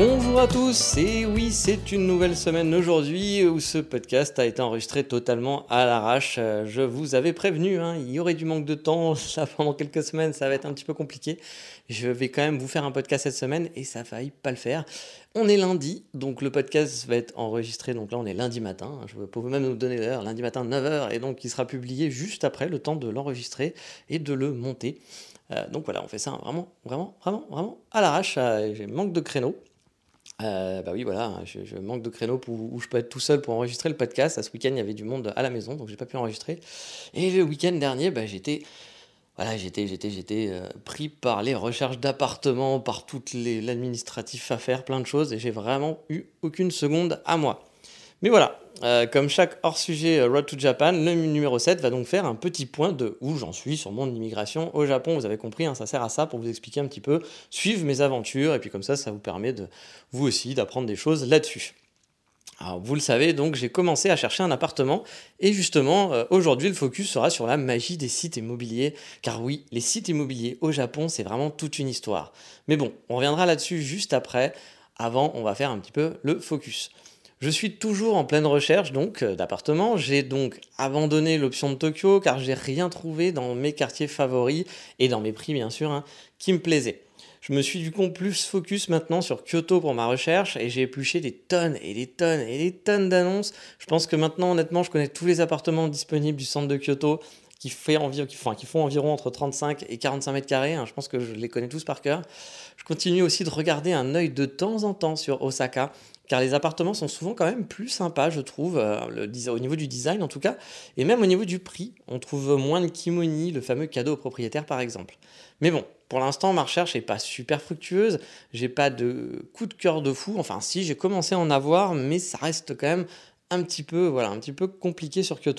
Bonjour à tous, et oui, c'est une nouvelle semaine aujourd'hui où ce podcast a été enregistré totalement à l'arrache. Euh, je vous avais prévenu, hein, il y aurait du manque de temps, ça pendant quelques semaines, ça va être un petit peu compliqué. Je vais quand même vous faire un podcast cette semaine et ça failli pas le faire. On est lundi, donc le podcast va être enregistré, donc là on est lundi matin, je peux même nous donner l'heure, lundi matin 9h, et donc il sera publié juste après le temps de l'enregistrer et de le monter. Euh, donc voilà, on fait ça vraiment, vraiment, vraiment, vraiment à l'arrache. Euh, j'ai manque de créneaux. Euh, bah oui, voilà, je, manque de créneaux où je peux être tout seul pour enregistrer le podcast. À ce week-end, il y avait du monde à la maison, donc j'ai pas pu enregistrer. Et le week-end dernier, bah, j'étais voilà, j'étais, j'étais, j'étais euh, pris par les recherches d'appartements, par toutes les l'administratif à faire, plein de choses, et j'ai vraiment eu aucune seconde à moi. Mais voilà, euh, comme chaque hors-sujet euh, Road to Japan, le numéro 7 va donc faire un petit point de où j'en suis sur mon immigration au Japon. Vous avez compris, hein, ça sert à ça pour vous expliquer un petit peu, suivre mes aventures, et puis comme ça, ça vous permet de vous aussi d'apprendre des choses là-dessus. Alors, vous le savez, donc j'ai commencé à chercher un appartement et justement euh, aujourd'hui le focus sera sur la magie des sites immobiliers car oui, les sites immobiliers au Japon c'est vraiment toute une histoire. Mais bon, on reviendra là-dessus juste après. Avant, on va faire un petit peu le focus. Je suis toujours en pleine recherche donc euh, d'appartements. J'ai donc abandonné l'option de Tokyo car j'ai rien trouvé dans mes quartiers favoris et dans mes prix bien sûr hein, qui me plaisaient. Je me suis du coup plus focus maintenant sur Kyoto pour ma recherche et j'ai épluché des tonnes et des tonnes et des tonnes d'annonces. Je pense que maintenant honnêtement je connais tous les appartements disponibles du centre de Kyoto qui font environ entre 35 et 45 mètres carrés. Hein. Je pense que je les connais tous par cœur. Je continue aussi de regarder un œil de temps en temps sur Osaka car les appartements sont souvent quand même plus sympas, je trouve, euh, au niveau du design en tout cas, et même au niveau du prix. On trouve moins de kimoni, le fameux cadeau au propriétaire par exemple. Mais bon, pour l'instant, ma recherche n'est pas super fructueuse, j'ai pas de coup de cœur de fou, enfin si, j'ai commencé à en avoir, mais ça reste quand même un petit peu, voilà, un petit peu compliqué sur Kyoto.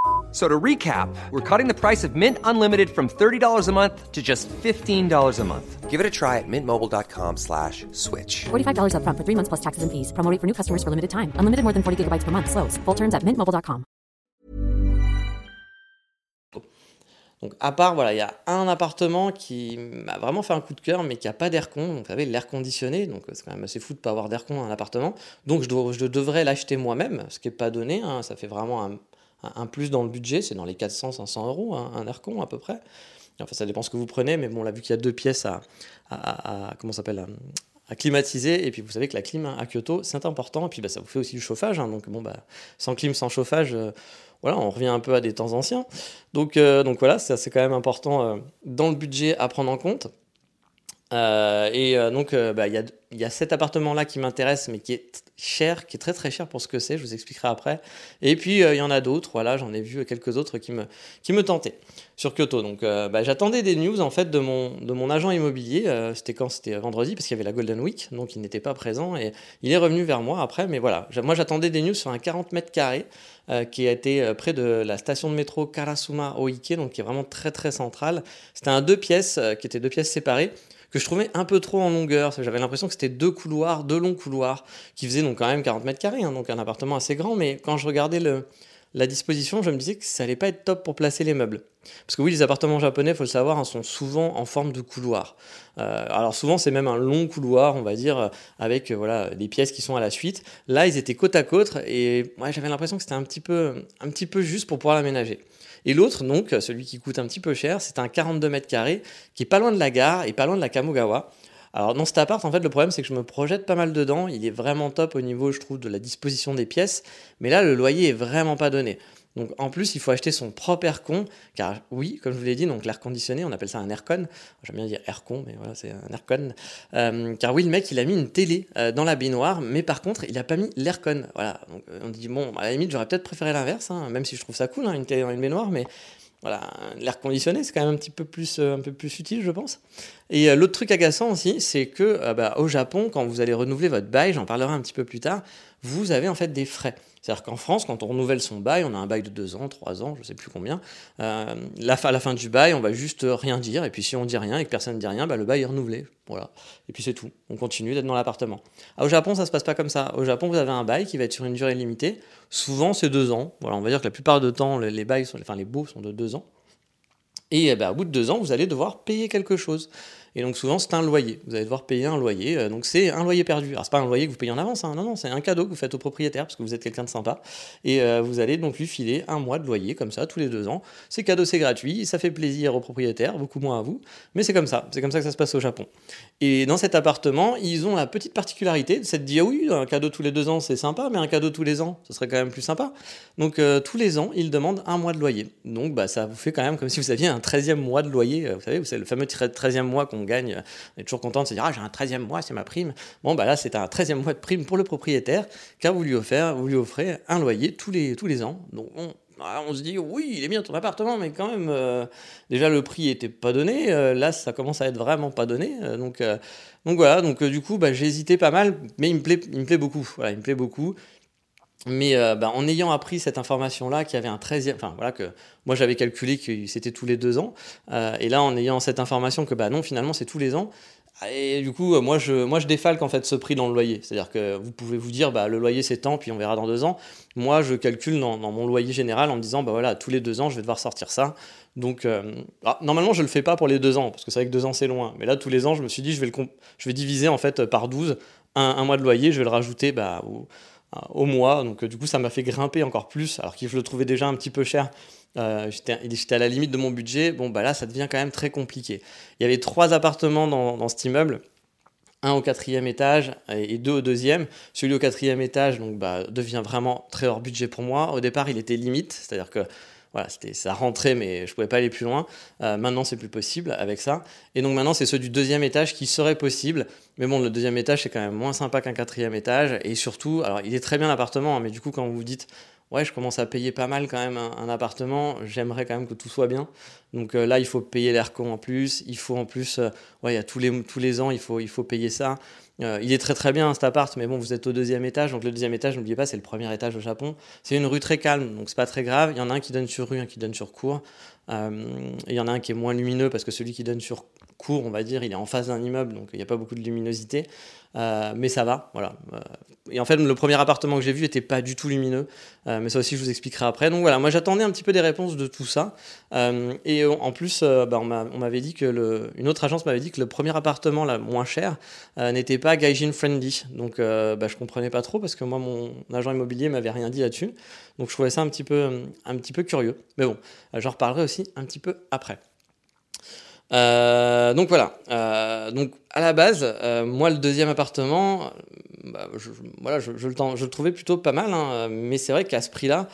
So to recap, we're cutting the price of Mint Unlimited from $30 a month to just $15 a month. Give it a try at mintmobile.com slash switch. $45 up front for three months plus taxes and fees. Promo for new customers for limited time. Unlimited more than 40 gigabytes per month. Slows. Full terms at mintmobile.com. Donc à part, voilà, il y a un appartement qui m'a vraiment fait un coup de cœur, mais qui n'a pas d'air con. Donc vous savez, l'air conditionné, donc c'est quand même assez fou de pas avoir d'air con dans un appartement. Donc je, dois, je devrais l'acheter moi-même, ce qui n'est pas donné. Hein. Ça fait vraiment un un plus dans le budget, c'est dans les 400-500 euros, hein, un Aircon à peu près. Enfin, ça dépend ce que vous prenez, mais bon, là, vu qu'il y a deux pièces à, s'appelle, à, climatiser, et puis vous savez que la clim à Kyoto, c'est important, et puis bah, ça vous fait aussi du chauffage, hein, donc bon, bah, sans clim, sans chauffage, euh, voilà, on revient un peu à des temps anciens. Donc, euh, donc voilà, c'est quand même important euh, dans le budget à prendre en compte. Et donc, bah, il y, a, cet appartement-là qui m'intéresse, mais qui est cher, qui est très très cher pour ce que c'est, je vous expliquerai après. Et puis euh, il y en a d'autres, voilà, j'en ai vu quelques autres qui me, qui me tentaient sur Kyoto. Donc euh, bah, j'attendais des news en fait de mon, de mon agent immobilier, euh, c'était quand? C'était vendredi, parce qu'il y avait la Golden Week, donc il n'était pas présent, et il est revenu vers moi après, mais voilà, moi j'attendais des news sur un 40 mètres carrés qui a été près de la station de métro Karasuma Oike, donc qui est vraiment très très central. C'était un deux pièces, qui étaient deux pièces séparées que je trouvais un peu trop en longueur. J'avais l'impression que c'était deux couloirs, deux longs couloirs, qui faisaient donc quand même 40 mètres carrés, hein, donc un appartement assez grand. Mais quand je regardais la disposition, je me disais que ça allait pas être top pour placer les meubles. Parce que oui, les appartements japonais, faut le savoir, hein, sont souvent en forme de couloir. Euh, alors souvent, c'est même un long couloir, on va dire, euh, avec euh, voilà des pièces qui sont à la suite. Là, ils étaient côte à côte et j'avais l'impression que c'était un petit peu, un petit peu juste pour pouvoir l'aménager. Et l'autre, donc, celui qui coûte un petit peu cher, c'est un 42 mètres carrés qui est pas loin de la gare et pas loin de la Kamogawa. Alors dans cet appart, en fait, le problème c'est que je me projette pas mal dedans. Il est vraiment top au niveau, je trouve, de la disposition des pièces. Mais là, le loyer est vraiment pas donné. Donc en plus, il faut acheter son propre aircon, car oui, comme je vous l'ai dit, donc l'air conditionné, on appelle ça un aircon. J'aime bien dire aircon, mais voilà, c'est un aircon. Euh, car oui, le mec, il a mis une télé euh, dans la baignoire, mais par contre, il a pas mis l'aircon. Voilà, donc on dit bon, à la limite, j'aurais peut-être préféré l'inverse, hein, même si je trouve ça cool, hein, une télé dans une baignoire, mais voilà, l'air conditionné, c'est quand même un petit peu plus, un peu plus utile, je pense. Et l'autre truc agaçant aussi, c'est que bah, au Japon, quand vous allez renouveler votre bail, j'en parlerai un petit peu plus tard, vous avez en fait des frais. C'est-à-dire qu'en France, quand on renouvelle son bail, on a un bail de 2 ans, 3 ans, je ne sais plus combien, euh, à la fin du bail, on va juste rien dire, et puis si on dit rien et que personne ne dit rien, bah, le bail est renouvelé. Voilà. Et puis c'est tout. On continue d'être dans l'appartement. Ah, au Japon, ça ne se passe pas comme ça. Au Japon, vous avez un bail qui va être sur une durée limitée. Souvent, c'est 2 ans. Voilà, on va dire que la plupart du temps, les, bails, sont, enfin les baux sont de 2 ans. Et eh ben, au bout de 2 ans, vous allez devoir payer quelque chose. Et donc souvent c'est un loyer. Vous allez devoir payer un loyer. Euh, donc c'est un loyer perdu. Alors c'est pas un loyer que vous payez en avance. Hein. Non non, c'est un cadeau que vous faites au propriétaire parce que vous êtes quelqu'un de sympa. Et euh, vous allez donc lui filer un mois de loyer comme ça tous les deux ans. C'est cadeau, c'est gratuit. Ça fait plaisir au propriétaire, beaucoup moins à vous. Mais c'est comme ça. C'est comme ça que ça se passe au Japon. Et dans cet appartement, ils ont la petite particularité de cette dire ah oui, un cadeau tous les deux ans c'est sympa, mais un cadeau tous les ans, ce serait quand même plus sympa. Donc euh, tous les ans, ils demandent un mois de loyer. Donc bah, ça vous fait quand même comme si vous aviez un 13e mois de loyer. Vous savez, c'est le fameux 13e mois qu'on gagne est toujours content de se dire Ah, j'ai un 13e mois, c'est ma prime. Bon, bah là, c'est un 13e mois de prime pour le propriétaire, car vous lui, offrez, vous lui un loyer tous les, ans. Donc, on, ah, on se dit oui, il est bien ton appartement, mais quand même, euh, déjà le prix était pas donné. Euh, là, ça commence à être vraiment pas donné. Euh, donc, donc voilà. Donc du coup, bah, j'ai hésité pas mal, mais il plaît, il me plaît beaucoup. Voilà, il me plaît beaucoup. Mais bah, en ayant appris cette information-là, qu'il y avait un 13e, enfin voilà, que moi j'avais calculé que c'était tous les deux ans, et là en ayant cette information que bah non, finalement c'est tous les ans, et du coup, moi je, moi je défalque en fait ce prix dans le loyer. C'est-à-dire que vous pouvez vous dire, bah, le loyer c'est tant, puis on verra dans deux ans. Moi je calcule dans, mon loyer général en me disant, bah voilà, tous les deux ans je vais devoir sortir ça. Donc euh, ah, normalement je le fais pas pour les deux ans, parce que c'est vrai que deux ans c'est loin. Mais là tous les ans je me suis dit, je vais, le je vais diviser en fait par 12 un, mois de loyer, je vais le rajouter bah, au, au mois. Donc du coup ça m'a fait grimper encore plus, alors que je le trouvais déjà un petit peu cher. Euh, j'étais à la limite de mon budget. Bon, bah là, ça devient quand même très compliqué. Il y avait trois appartements dans, dans cet immeuble un au quatrième étage et deux au deuxième. Celui au quatrième étage donc, bah, devient vraiment très hors budget pour moi. Au départ, il était limite, c'est-à-dire que voilà, ça rentrait, mais je pouvais pas aller plus loin. Euh, maintenant, c'est plus possible avec ça. Et donc maintenant, c'est ceux du deuxième étage qui seraient possibles. Mais bon, le deuxième étage, c'est quand même moins sympa qu'un quatrième étage. Et surtout, alors il est très bien l'appartement, hein, mais du coup, quand vous vous dites ouais, je commence à payer pas mal quand même un, appartement, j'aimerais quand même que tout soit bien. Donc euh, là, il faut payer l'aircon en plus, il faut en plus, euh, ouais, il y a tous les, tous les ans, il faut, il faut payer ça. Euh, il est très très bien cet appart, mais bon, vous êtes au deuxième étage, donc le deuxième étage, n'oubliez pas, c'est le premier étage au Japon. C'est une rue très calme, donc c'est pas très grave. Il y en a un qui donne sur rue, un qui donne sur cour. Il y en a un qui est moins lumineux parce que celui qui donne sur cour, on va dire, il est en face d'un immeuble, donc il n'y a pas beaucoup de luminosité. Euh, mais ça va, voilà. Euh, et en fait, le premier appartement que j'ai vu n'était pas du tout lumineux, euh, mais ça aussi je vous expliquerai après. Donc voilà, moi j'attendais un petit peu des réponses de tout ça. et en plus, bah, on m'avait dit que le, une autre agence m'avait dit que le premier appartement moins cher n'était pas gaijin friendly. Donc bah, je comprenais pas trop parce que moi mon agent immobilier m'avait rien dit là-dessus. Donc je trouvais ça un petit peu, un petit peu curieux. Mais bon, j'en reparlerai aussi un petit peu après. Euh, donc voilà. Euh, donc à la base, euh, moi le deuxième appartement, bah, je, voilà, je, le, trouvais plutôt pas mal, hein, mais c'est vrai qu'à ce prix-là,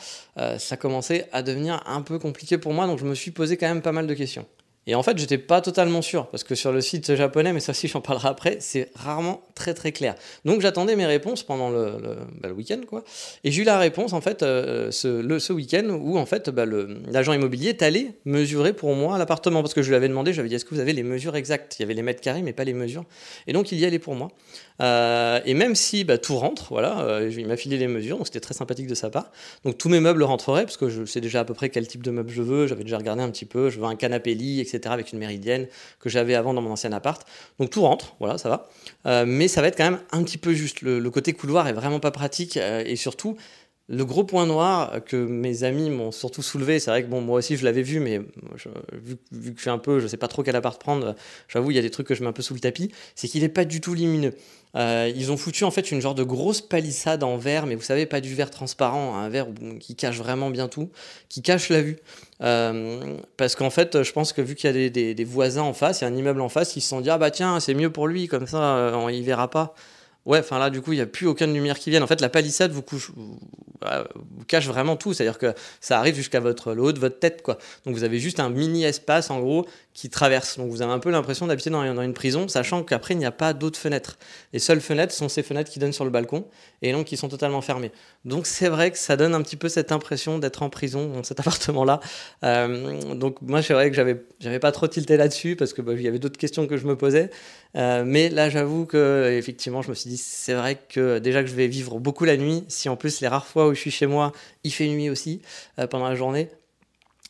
ça commençait à devenir un peu compliqué pour moi, donc je me suis posé quand même pas mal de questions. Et en fait, j'étais pas totalement sûr, parce que sur le site japonais, mais ça aussi j'en parlerai après, c'est rarement très très clair. Donc j'attendais mes réponses pendant bah, le week-end, quoi. Et j'ai eu la réponse, en fait, euh, ce, le, ce week-end, où en fait, bah, l'agent immobilier est allé mesurer pour moi l'appartement, parce que je lui avais demandé, je lui avais dit, est-ce que vous avez les mesures exactes? Il y avait les mètres carrés, mais pas les mesures. Et donc il y allait pour moi. Euh, et même si bah, tout rentre, voilà, euh, il m'a filé les mesures, donc c'était très sympathique de sa part. Donc tous mes meubles rentreraient, parce que je sais déjà à peu près quel type de meuble je veux, j'avais déjà regardé un petit peu, je veux un canapé lit, etc., avec une méridienne que j'avais avant dans mon ancien appart. Donc tout rentre, voilà, ça va. Euh, ça va être quand même un petit peu juste. Le, le côté couloir est vraiment pas pratique, et surtout, le gros point noir que mes amis m'ont surtout soulevé, c'est vrai que bon, moi aussi je l'avais vu, mais vu, que je suis un peu, je sais pas trop quel appart prendre, j'avoue, il y a des trucs que je mets un peu sous le tapis, c'est qu'il n'est pas du tout lumineux. Euh, ils ont foutu en fait une genre de grosse palissade en verre, mais vous savez, pas du verre transparent, un verre qui cache vraiment bien tout, qui cache la vue. Euh, parce qu'en fait, je pense que vu qu'il y a des, voisins en face, il y a un immeuble en face, ils se sont dit, ah bah tiens, c'est mieux pour lui, comme ça, euh, il verra pas. Ouais, enfin là, du coup, il n'y a plus aucune lumière qui vienne. En fait, la palissade vous, couche, vous cache vraiment tout. C'est-à-dire que ça arrive jusqu'à votre, le haut de votre tête. Quoi. Donc vous avez juste un mini espace, en gros, qui traverse. Donc vous avez un peu l'impression d'habiter dans, dans, une prison, sachant qu'après, il n'y a pas d'autres fenêtres. Les seules fenêtres sont ces fenêtres qui donnent sur le balcon et donc qui sont totalement fermées. Donc c'est vrai que ça donne un petit peu cette impression d'être en prison dans cet appartement-là. Euh, donc moi, c'est vrai que j'avais, j'avais pas trop tilté là-dessus parce que bah, il y avait d'autres questions que je me posais. Euh, mais là, j'avoue que effectivement, je me suis dit, c'est vrai que déjà que je vais vivre beaucoup la nuit, si en plus les rares fois où je suis chez moi, il fait nuit aussi euh, pendant la journée,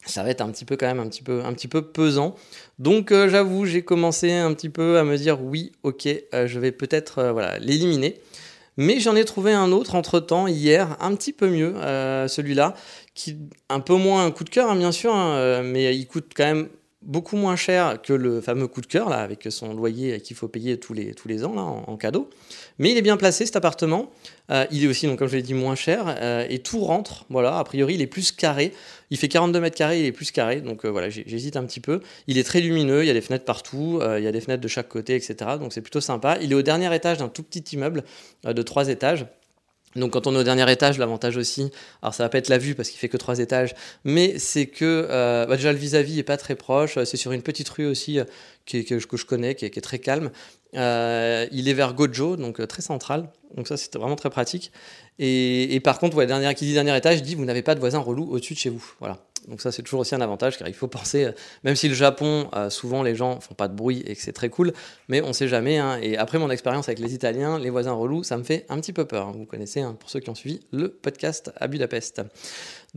ça va être un petit peu quand même un petit peu, un petit peu pesant. Donc euh, j'avoue, j'ai commencé un petit peu à me dire oui, ok, euh, je vais peut-être voilà, l'éliminer. Mais j'en ai trouvé un autre entre-temps hier, un petit peu mieux, celui-là, qui un peu moins un coup de cœur, hein, bien sûr, hein, mais il coûte quand même beaucoup moins cher que le fameux coup de cœur, là, avec son loyer qu'il faut payer tous les, tous les ans là, en, cadeau. Mais il est bien placé cet appartement. Euh, il est aussi, donc, comme je l'ai dit, moins cher. Euh, et tout rentre. Voilà, a priori, il est plus carré. Il fait 42 mètres carrés, il est plus carré. Donc euh, voilà, j'hésite un petit peu. Il est très lumineux, il y a des fenêtres partout, il y a des fenêtres de chaque côté, etc. Donc c'est plutôt sympa. Il est au dernier étage d'un tout petit immeuble de trois étages. Donc quand on est au dernier étage, l'avantage aussi, alors ça va pas être la vue parce qu'il fait que trois étages, mais c'est que euh, bah déjà le vis-à-vis est pas très proche, c'est sur une petite rue aussi euh, que, je connais, qui est, très calme. Euh, il est vers Gojo, donc très central, donc ça c'est vraiment très pratique. Et, par contre, ouais, dernier, qui dit dernier étage dit vous n'avez pas de voisin relou au-dessus de chez vous. Voilà. Donc ça c'est toujours aussi un avantage car il faut penser, euh, même si le Japon, euh, souvent les gens font pas de bruit et que c'est très cool, mais on sait jamais. Hein. et après mon expérience avec les Italiens, les voisins relous, ça me fait un petit peu peur. Hein. Vous connaissez, hein, pour ceux qui ont suivi le podcast à Budapest.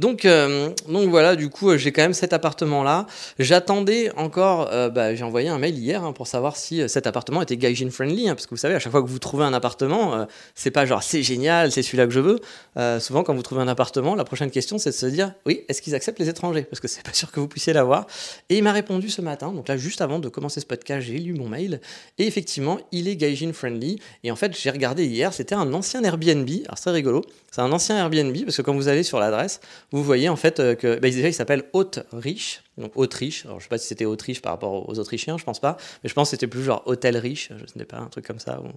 Donc, euh, donc voilà, du coup, j'ai quand même cet appartement-là. J'attendais encore, bah, j'ai envoyé un mail hier pour savoir si cet appartement était gaijin friendly, parce que vous savez, à chaque fois que vous trouvez un appartement, c'est pas genre c'est génial, c'est celui-là que je veux. souvent, quand vous trouvez un appartement, la prochaine question c'est de se dire oui, est-ce qu'ils acceptent les étrangers? Parce que c'est pas sûr que vous puissiez l'avoir. Et il m'a répondu ce matin, donc là, juste avant de commencer ce podcast, j'ai lu mon mail, et effectivement, il est gaijin friendly. Et en fait, j'ai regardé hier, c'était un ancien Airbnb, alors c'est rigolo, c'est un ancien Airbnb, parce que quand vous allez sur l'adresse, vous voyez en fait euh, que, bah, déjà, il s'appelle Haute Riche, donc Autriche. Alors, je sais pas si c'était Autriche par rapport aux Autrichiens, je pense pas, mais je pense que c'était plus genre hôtel riche, je sais pas, un truc comme ça, ou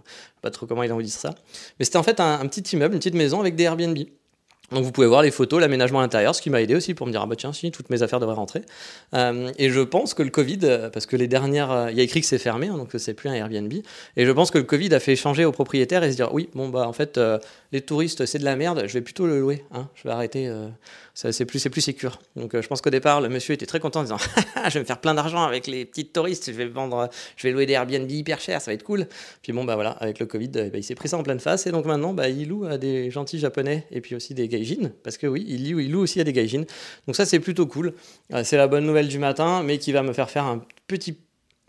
pas trop comment ils ont dit ça. Mais c'était en fait un, un, petit immeuble, une petite maison avec des Airbnb. Donc vous pouvez voir les photos, l'aménagement à l'intérieur, ce qui m'a aidé aussi pour me dire ah bah tiens si toutes mes affaires devraient rentrer. Euh, et je pense que le Covid, euh, parce que les dernières, euh, il y a écrit que c'est fermé, hein, donc c'est plus un Airbnb. Et je pense que le Covid a fait changer aux propriétaires et se dire oui bon bah en fait les touristes c'est de la merde, je vais plutôt le louer, hein, je vais arrêter c'est plus, plus sécure. Donc euh, je pense qu'au départ, le monsieur était très content en disant Je vais me faire plein d'argent avec les petites touristes, je vais vendre, je vais louer des Airbnb hyper chers, ça va être cool. Puis bon, bah voilà, avec le Covid, bah, il s'est pris ça en pleine face et donc maintenant, bah, il loue à des gentils japonais et puis aussi des gaijins, parce que oui, il loue, il loue aussi à des gaijins. Donc ça, c'est plutôt cool. Euh, c'est la bonne nouvelle du matin, mais qui va me faire faire un petit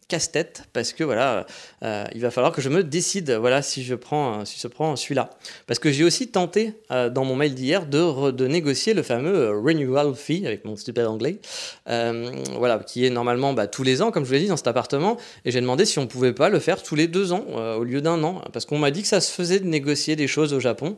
casse-tête parce que voilà, euh, il va falloir que je me décide voilà si je prends si je prends celui-là. Parce que j'ai aussi tenté euh, dans mon mail d'hier de, de négocier le fameux euh, renewal fee avec mon stupide anglais voilà qui est normalement bah, tous les ans comme je vous l'ai dit dans cet appartement. Et j'ai demandé si on pouvait pas le faire tous les deux ans au lieu d'un an. Parce qu'on m'a dit que ça se faisait de négocier des choses au Japon.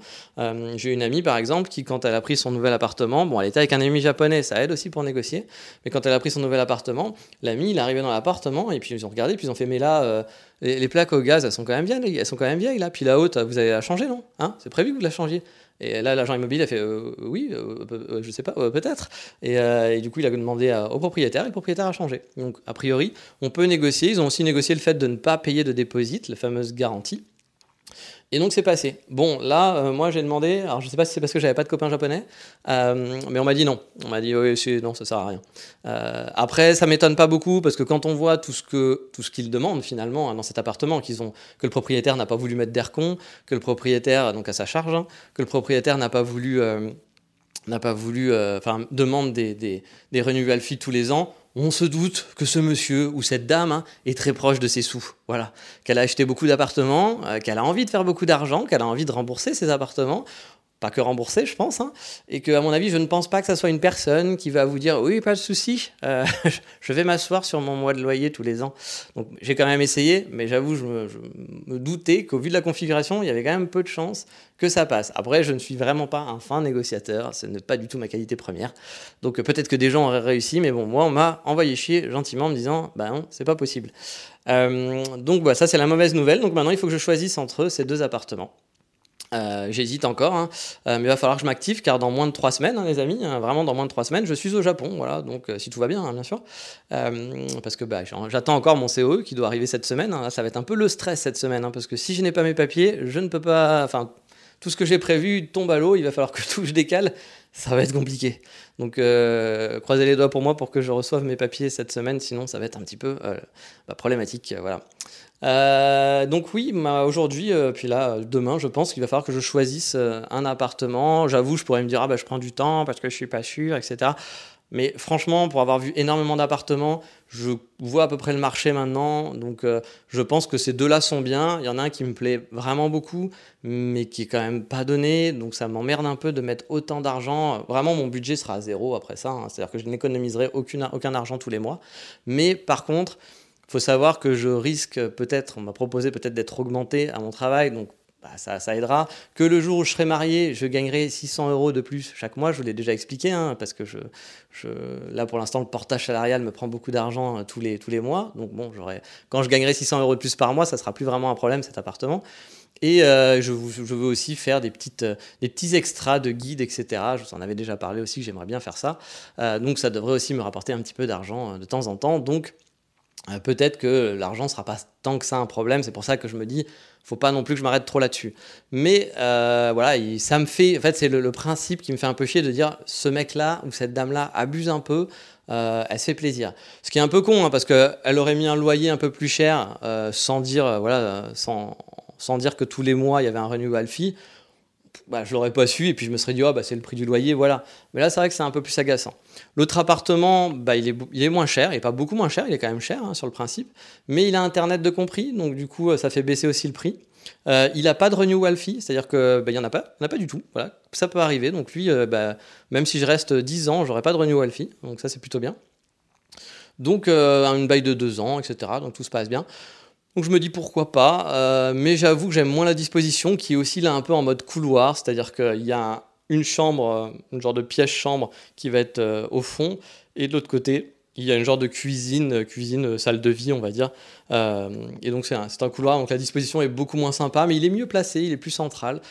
J'ai une amie par exemple qui quand elle a pris son nouvel appartement bon elle était avec un ami japonais ça aide aussi pour négocier. Mais quand elle a pris son nouvel appartement l'ami il est dans l'appartement et puis ils ont regardé, puis ils ont fait, mais là, euh, les, plaques au gaz, elles sont quand même bien, elles sont quand même vieilles là. Puis la haute, vous allez la changer, non hein? C'est prévu que vous la changiez. Et là, l'agent immobilier a fait, euh, oui, euh, je sais pas, peut-être. Et, du coup, il a demandé au propriétaire, et le propriétaire a changé. Donc, a priori, on peut négocier. Ils ont aussi négocié le fait de ne pas payer de dépôt, la fameuse garantie. Et donc c'est passé. Bon, là, euh, moi j'ai demandé, alors je sais pas si c'est parce que j'avais pas de copains japonais, euh, mais on m'a dit non. On m'a dit oui, non, ça sert à rien. Euh, après, ça m'étonne pas beaucoup parce que quand on voit tout ce qu'ils demandent finalement hein, dans cet appartement, que le propriétaire n'a pas voulu mettre d'aircon, que le propriétaire donc à sa charge, hein, que le propriétaire n'a pas voulu n'a pas des, des, des renewal tous les ans on se doute que ce monsieur ou cette dame hein, est très proche de ses sous. Voilà, qu'elle a acheté beaucoup d'appartements, euh, qu'elle a envie de faire beaucoup d'argent, qu'elle a envie de rembourser ses appartements pas que remboursé, je pense, hein, et que à mon avis, je ne pense pas que ça soit une personne qui va vous dire oui, pas de souci, euh, je vais m'asseoir sur mon mois de loyer tous les ans. Donc j'ai quand même essayé, mais j'avoue, je, me, doutais qu'au vu de la configuration, il y avait quand même peu de chances que ça passe. Après, je ne suis vraiment pas un fin négociateur, ce n'est pas du tout ma qualité première. Donc peut-être que des gens auraient réussi, mais bon, moi, on m'a envoyé chier gentiment en me disant bah non, c'est pas possible. Euh, donc voilà, ça c'est la mauvaise nouvelle. Donc maintenant, il faut que je choisisse entre ces deux appartements. Euh, J'hésite encore, hein. Euh, mais il va falloir que je m'active car dans moins de trois semaines, hein, les amis, hein, vraiment dans moins de trois semaines, je suis au Japon, voilà. Donc euh, si tout va bien, bien sûr, parce que bah, j'attends encore mon COE qui doit arriver cette semaine. Ça va être un peu le stress cette semaine, parce que si je n'ai pas mes papiers, je ne peux pas, enfin, tout ce que j'ai prévu tombe à l'eau. Il va falloir que tout je décale. Ça va être compliqué. Donc euh, croisez les doigts pour moi pour que je reçoive mes papiers cette semaine, sinon ça va être un petit peu euh, bah, problématique, euh, voilà. Donc oui, aujourd'hui, puis là, demain, je pense qu'il va falloir que je choisisse un appartement. J'avoue, je pourrais me dire, ah bah je prends du temps parce que je suis pas sûr, etc. Mais franchement, pour avoir vu énormément d'appartements, je vois à peu près le marché maintenant. Donc euh, je pense que ces deux-là sont bien. Il y en a un qui me plaît vraiment beaucoup, mais qui est quand même pas donné. Donc ça m'emmerde un peu de mettre autant d'argent. Vraiment, mon budget sera à zéro après ça. hein. C'est-à-dire que je n'économiserai aucun argent tous les mois. Mais par contre, il faut savoir que je risque peut-être, on m'a proposé peut-être d'être augmenté à mon travail, donc bah, ça, ça aidera. Que le jour où je serai marié, je gagnerai 600 euros de plus chaque mois, je vous l'ai déjà expliqué, hein, parce que je, je, là pour l'instant le portage salarial me prend beaucoup d'argent euh, tous les, tous les mois, donc bon, quand je gagnerai 600 euros de plus par mois, ça sera plus vraiment un problème cet appartement. Et euh, je, veux aussi faire des, petites, euh, des petits extras de guides, etc. Je vous en avais déjà parlé aussi, j'aimerais bien faire ça. Donc ça devrait aussi me rapporter un petit peu d'argent de temps en temps. Donc peut-être que l'argent sera pas tant que ça un problème. C'est pour ça que je me dis, faut pas non plus que je m'arrête trop là-dessus. Mais euh, voilà, il- ça me fait, en fait, c'est le, principe qui me fait un peu chier de dire, ce mec-là ou cette dame-là abuse un peu. euh, elle se fait plaisir. Ce qui est un peu con, hein, parce qu'elle aurait mis un loyer un peu plus cher euh, sans dire que tous les mois il y avait un renewal fee. Bah, je l'aurais pas su et puis je me serais dit, oh, bah, c'est le prix du loyer, voilà. Mais là, c'est vrai que c'est un peu plus agaçant. L'autre appartement, bah, il, est, il est moins cher, il n'est pas beaucoup moins cher, il est quand même cher hein, sur le principe, mais il a Internet de compris, donc du coup, ça fait baisser aussi le prix. Euh, il n'a pas de renewal fee, c'est-à-dire qu'il n'y en a pas, il en a pas du tout. Voilà. Ça peut arriver, donc lui, euh, bah, même si je reste 10 ans, j'aurai pas de renewal fee, donc ça c'est plutôt bien. Donc euh, une bail de 2 ans, etc. Donc tout se passe bien. Donc je me dis pourquoi pas, euh, mais j'avoue que j'aime moins la disposition qui est aussi là un peu en mode couloir, c'est-à-dire qu'il y a un- une chambre, euh, une genre de pièce chambre qui va être euh, au fond, et de l'autre côté, il y a une genre de cuisine, cuisine, salle de vie, on va dire. Et donc c'est un, c'est un couloir, donc la disposition est beaucoup moins sympa, mais il est mieux placé, il est plus central.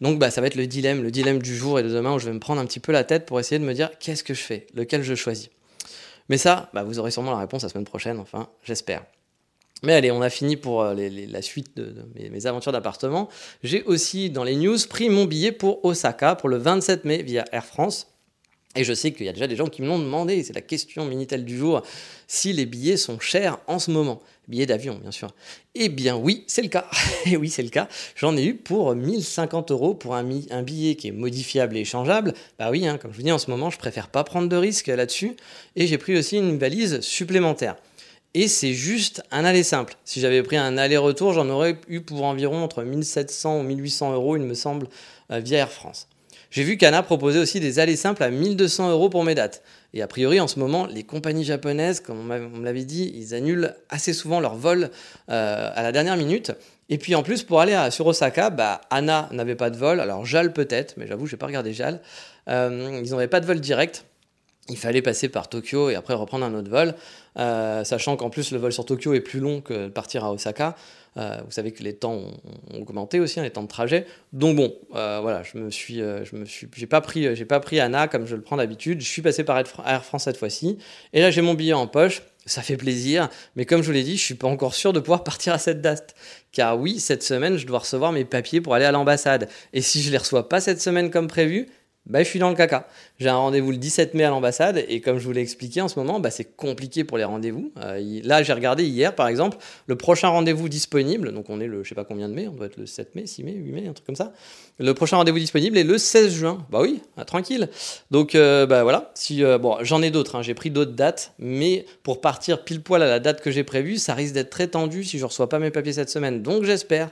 Donc bah, ça va être le dilemme, le dilemme du jour et de demain où je vais me prendre un petit peu la tête pour essayer de me dire qu'est-ce que je fais, lequel je choisis? Mais ça, bah, vous aurez sûrement la réponse la semaine prochaine, enfin, j'espère. Mais allez, on a fini pour euh, la suite de, mes, aventures d'appartement. J'ai aussi, dans les news, pris mon billet pour Osaka pour le 27 mai via Air France. Et je sais qu'il y a déjà des gens qui me l'ont demandé, c'est la question Minitel du jour, si les billets sont chers en ce moment. Billets d'avion, bien sûr. Eh bien oui, c'est le cas. Et oui, c'est le cas. J'en ai eu pour 1050 euros pour un billet qui est modifiable et échangeable. Bah oui, hein, comme je vous dis, en ce moment, je préfère pas prendre de risques là-dessus. Et j'ai pris aussi une valise supplémentaire. Et c'est juste un aller simple. Si j'avais pris un aller-retour, j'en aurais eu pour environ entre 1700 ou 1800 euros, il me semble, euh, via Air France. J'ai vu qu'Anna proposait aussi des allers simples à 1200 euros pour mes dates. Et a priori, en ce moment, les compagnies japonaises, comme on me dit, ils annulent assez souvent leurs vols euh, à la dernière minute. Et puis en plus, pour aller à, sur Osaka, bah, Anna n'avait pas de vol. Alors JAL peut-être, mais j'avoue, je n'ai pas regardé JAL. Euh, ils n'avaient pas de vol direct. Il fallait passer par Tokyo et après reprendre un autre vol, euh, sachant qu'en plus le vol sur Tokyo est plus long que partir à Osaka. Euh, vous savez que les temps ont, augmenté aussi, hein, les temps de trajet. Donc bon, euh, voilà, je me suis, je me suis, j'ai pas pris, j'ai pas pris Anna comme je le prends d'habitude. Je suis passé par Air France cette fois-ci, et là j'ai mon billet en poche. Ça fait plaisir, mais comme je vous l'ai dit, je suis pas encore sûr de pouvoir partir à cette date. Car oui, cette semaine, je dois recevoir mes papiers pour aller à l'ambassade. Et si je les reçois pas cette semaine comme prévu, bah, je suis dans le caca. J'ai un rendez-vous le 17 mai à l'ambassade et comme je vous l'ai expliqué en ce moment, bah, c'est compliqué pour les rendez-vous. Euh, là, j'ai regardé hier par exemple, le prochain rendez-vous disponible, donc on est le je sais pas combien de mai, on doit être le 7 mai, 6 mai, 8 mai, un truc comme ça. Le prochain rendez-vous disponible est le 16 juin. Bah oui, ah, tranquille. Donc euh, bah voilà, si euh, bon, j'en ai d'autres, hein, j'ai pris d'autres dates, mais pour partir pile poil à la date que j'ai prévue, ça risque d'être très tendu si je reçois pas mes papiers cette semaine. Donc j'espère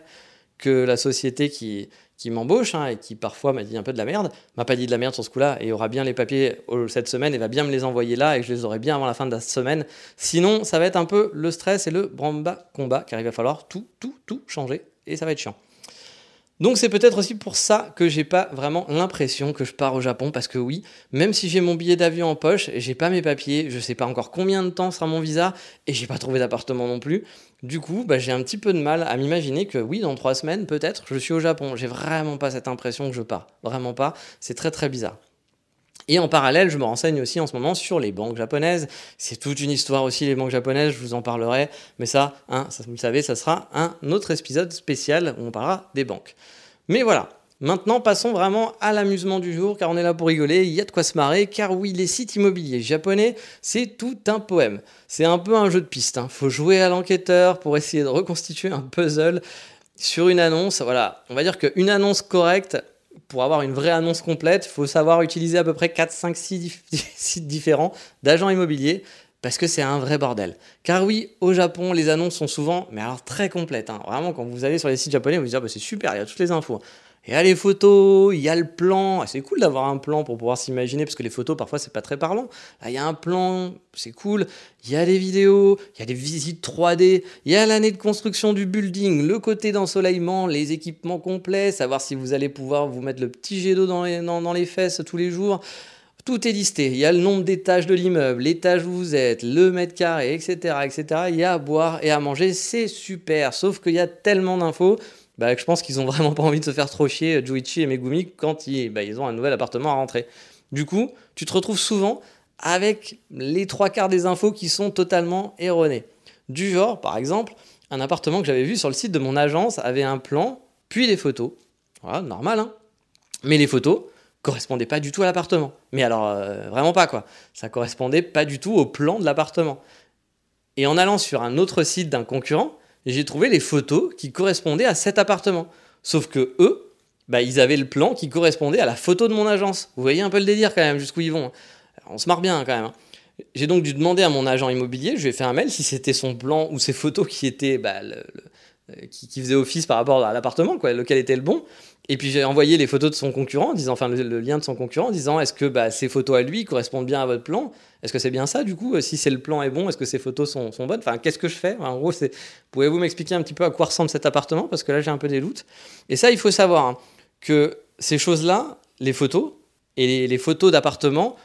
que la société qui, qui m'embauche hein, et qui parfois m'a dit un peu de la merde, m'a pas dit de la merde sur ce coup-là et aura bien les papiers euh, cette semaine et va bien me les envoyer là et je les aurai bien avant la fin de la semaine. Sinon, ça va être un peu le stress et le bramba combat car il va falloir tout, tout, tout changer et ça va être chiant. Donc c'est peut-être aussi pour ça que j'ai pas vraiment l'impression que je pars au Japon parce que oui, même si j'ai mon billet d'avion en poche, j'ai pas mes papiers, je sais pas encore combien de temps sera mon visa et j'ai pas trouvé d'appartement non plus. Du coup, bah, j'ai un petit peu de mal à m'imaginer que oui, dans trois semaines peut-être, je suis au Japon. J'ai vraiment pas cette impression que je pars, vraiment pas. C'est très très bizarre. Et en parallèle, je me renseigne aussi en ce moment sur les banques japonaises. C'est toute une histoire aussi, les banques japonaises, je vous en parlerai. Mais ça, hein, ça vous le savez, ça sera un autre épisode spécial où on parlera des banques. Mais voilà, Maintenant, passons vraiment à l'amusement du jour, car on est là pour rigoler, il y a de quoi se marrer, car oui, les sites immobiliers japonais, c'est tout un poème. C'est un peu un jeu de piste, hein. faut jouer à l'enquêteur pour essayer de reconstituer un puzzle sur une annonce. Voilà, on va dire qu'une annonce correcte, pour avoir une vraie annonce complète, faut savoir utiliser à peu près 4, 5, 6 sites différents d'agents immobiliers parce que c'est un vrai bordel. Car oui, au Japon, les annonces sont souvent, mais alors très complètes. Hein. Vraiment, quand vous allez sur les sites japonais, vous vous dites, ah, bah, c'est super, il y a toutes les infos. Il y a les photos, il y a le plan. Ah, c'est cool d'avoir un plan pour pouvoir s'imaginer, parce que les photos, parfois, c'est pas très parlant. Là, il y a un plan, c'est cool. Il y a les vidéos, il y a des visites 3D, il y a l'année de construction du building, le côté d'ensoleillement, les équipements complets, savoir si vous allez pouvoir vous mettre le petit jet d'eau dans les, fesses tous les jours. Tout est listé. Il y a le nombre d'étages de l'immeuble, l'étage où vous êtes, le mètre carré, etc., etc. Il y a à boire et à manger. C'est super. Sauf qu'il y a tellement d'infos bah, je pense qu'ils ont vraiment pas envie de se faire trop chier, Juichi et Megumi, quand ils, bah, ils ont un nouvel appartement à rentrer. Du coup, tu te retrouves souvent avec les trois quarts des infos qui sont totalement erronées. Du genre, par exemple, un appartement que j'avais vu sur le site de mon agence avait un plan, puis des photos. Voilà, normal, hein. Mais les photos correspondaient pas du tout à l'appartement. Mais alors, euh, vraiment pas, quoi. Ça correspondait pas du tout au plan de l'appartement. Et en allant sur un autre site d'un concurrent, j'ai trouvé les photos qui correspondaient à cet appartement. Sauf que eux, bah, ils avaient le plan qui correspondait à la photo de mon agence. Vous voyez un peu le délire quand même, jusqu'où ils vont. Hein. On se marre bien quand même. Hein. J'ai donc dû demander à mon agent immobilier, je lui ai fait un mail si c'était son plan ou ses photos qui étaient bah, qui, qui faisaient office par rapport à l'appartement, quoi, lequel était le bon. Et puis j'ai envoyé les photos de son concurrent, disant, enfin le, lien de son concurrent, en disant est-ce que bah, ces photos à lui correspondent bien à votre plan? Est-ce que c'est bien ça du coup? Si c'est le plan est bon, est-ce que ces photos sont, sont bonnes? Enfin, qu'est-ce que je fais? En gros, pouvez-vous m'expliquer un petit peu à quoi ressemble cet appartement? Parce que là, j'ai un peu des doutes. Et ça, il faut savoir hein, que ces choses-là, les photos et les, photos d'appartements,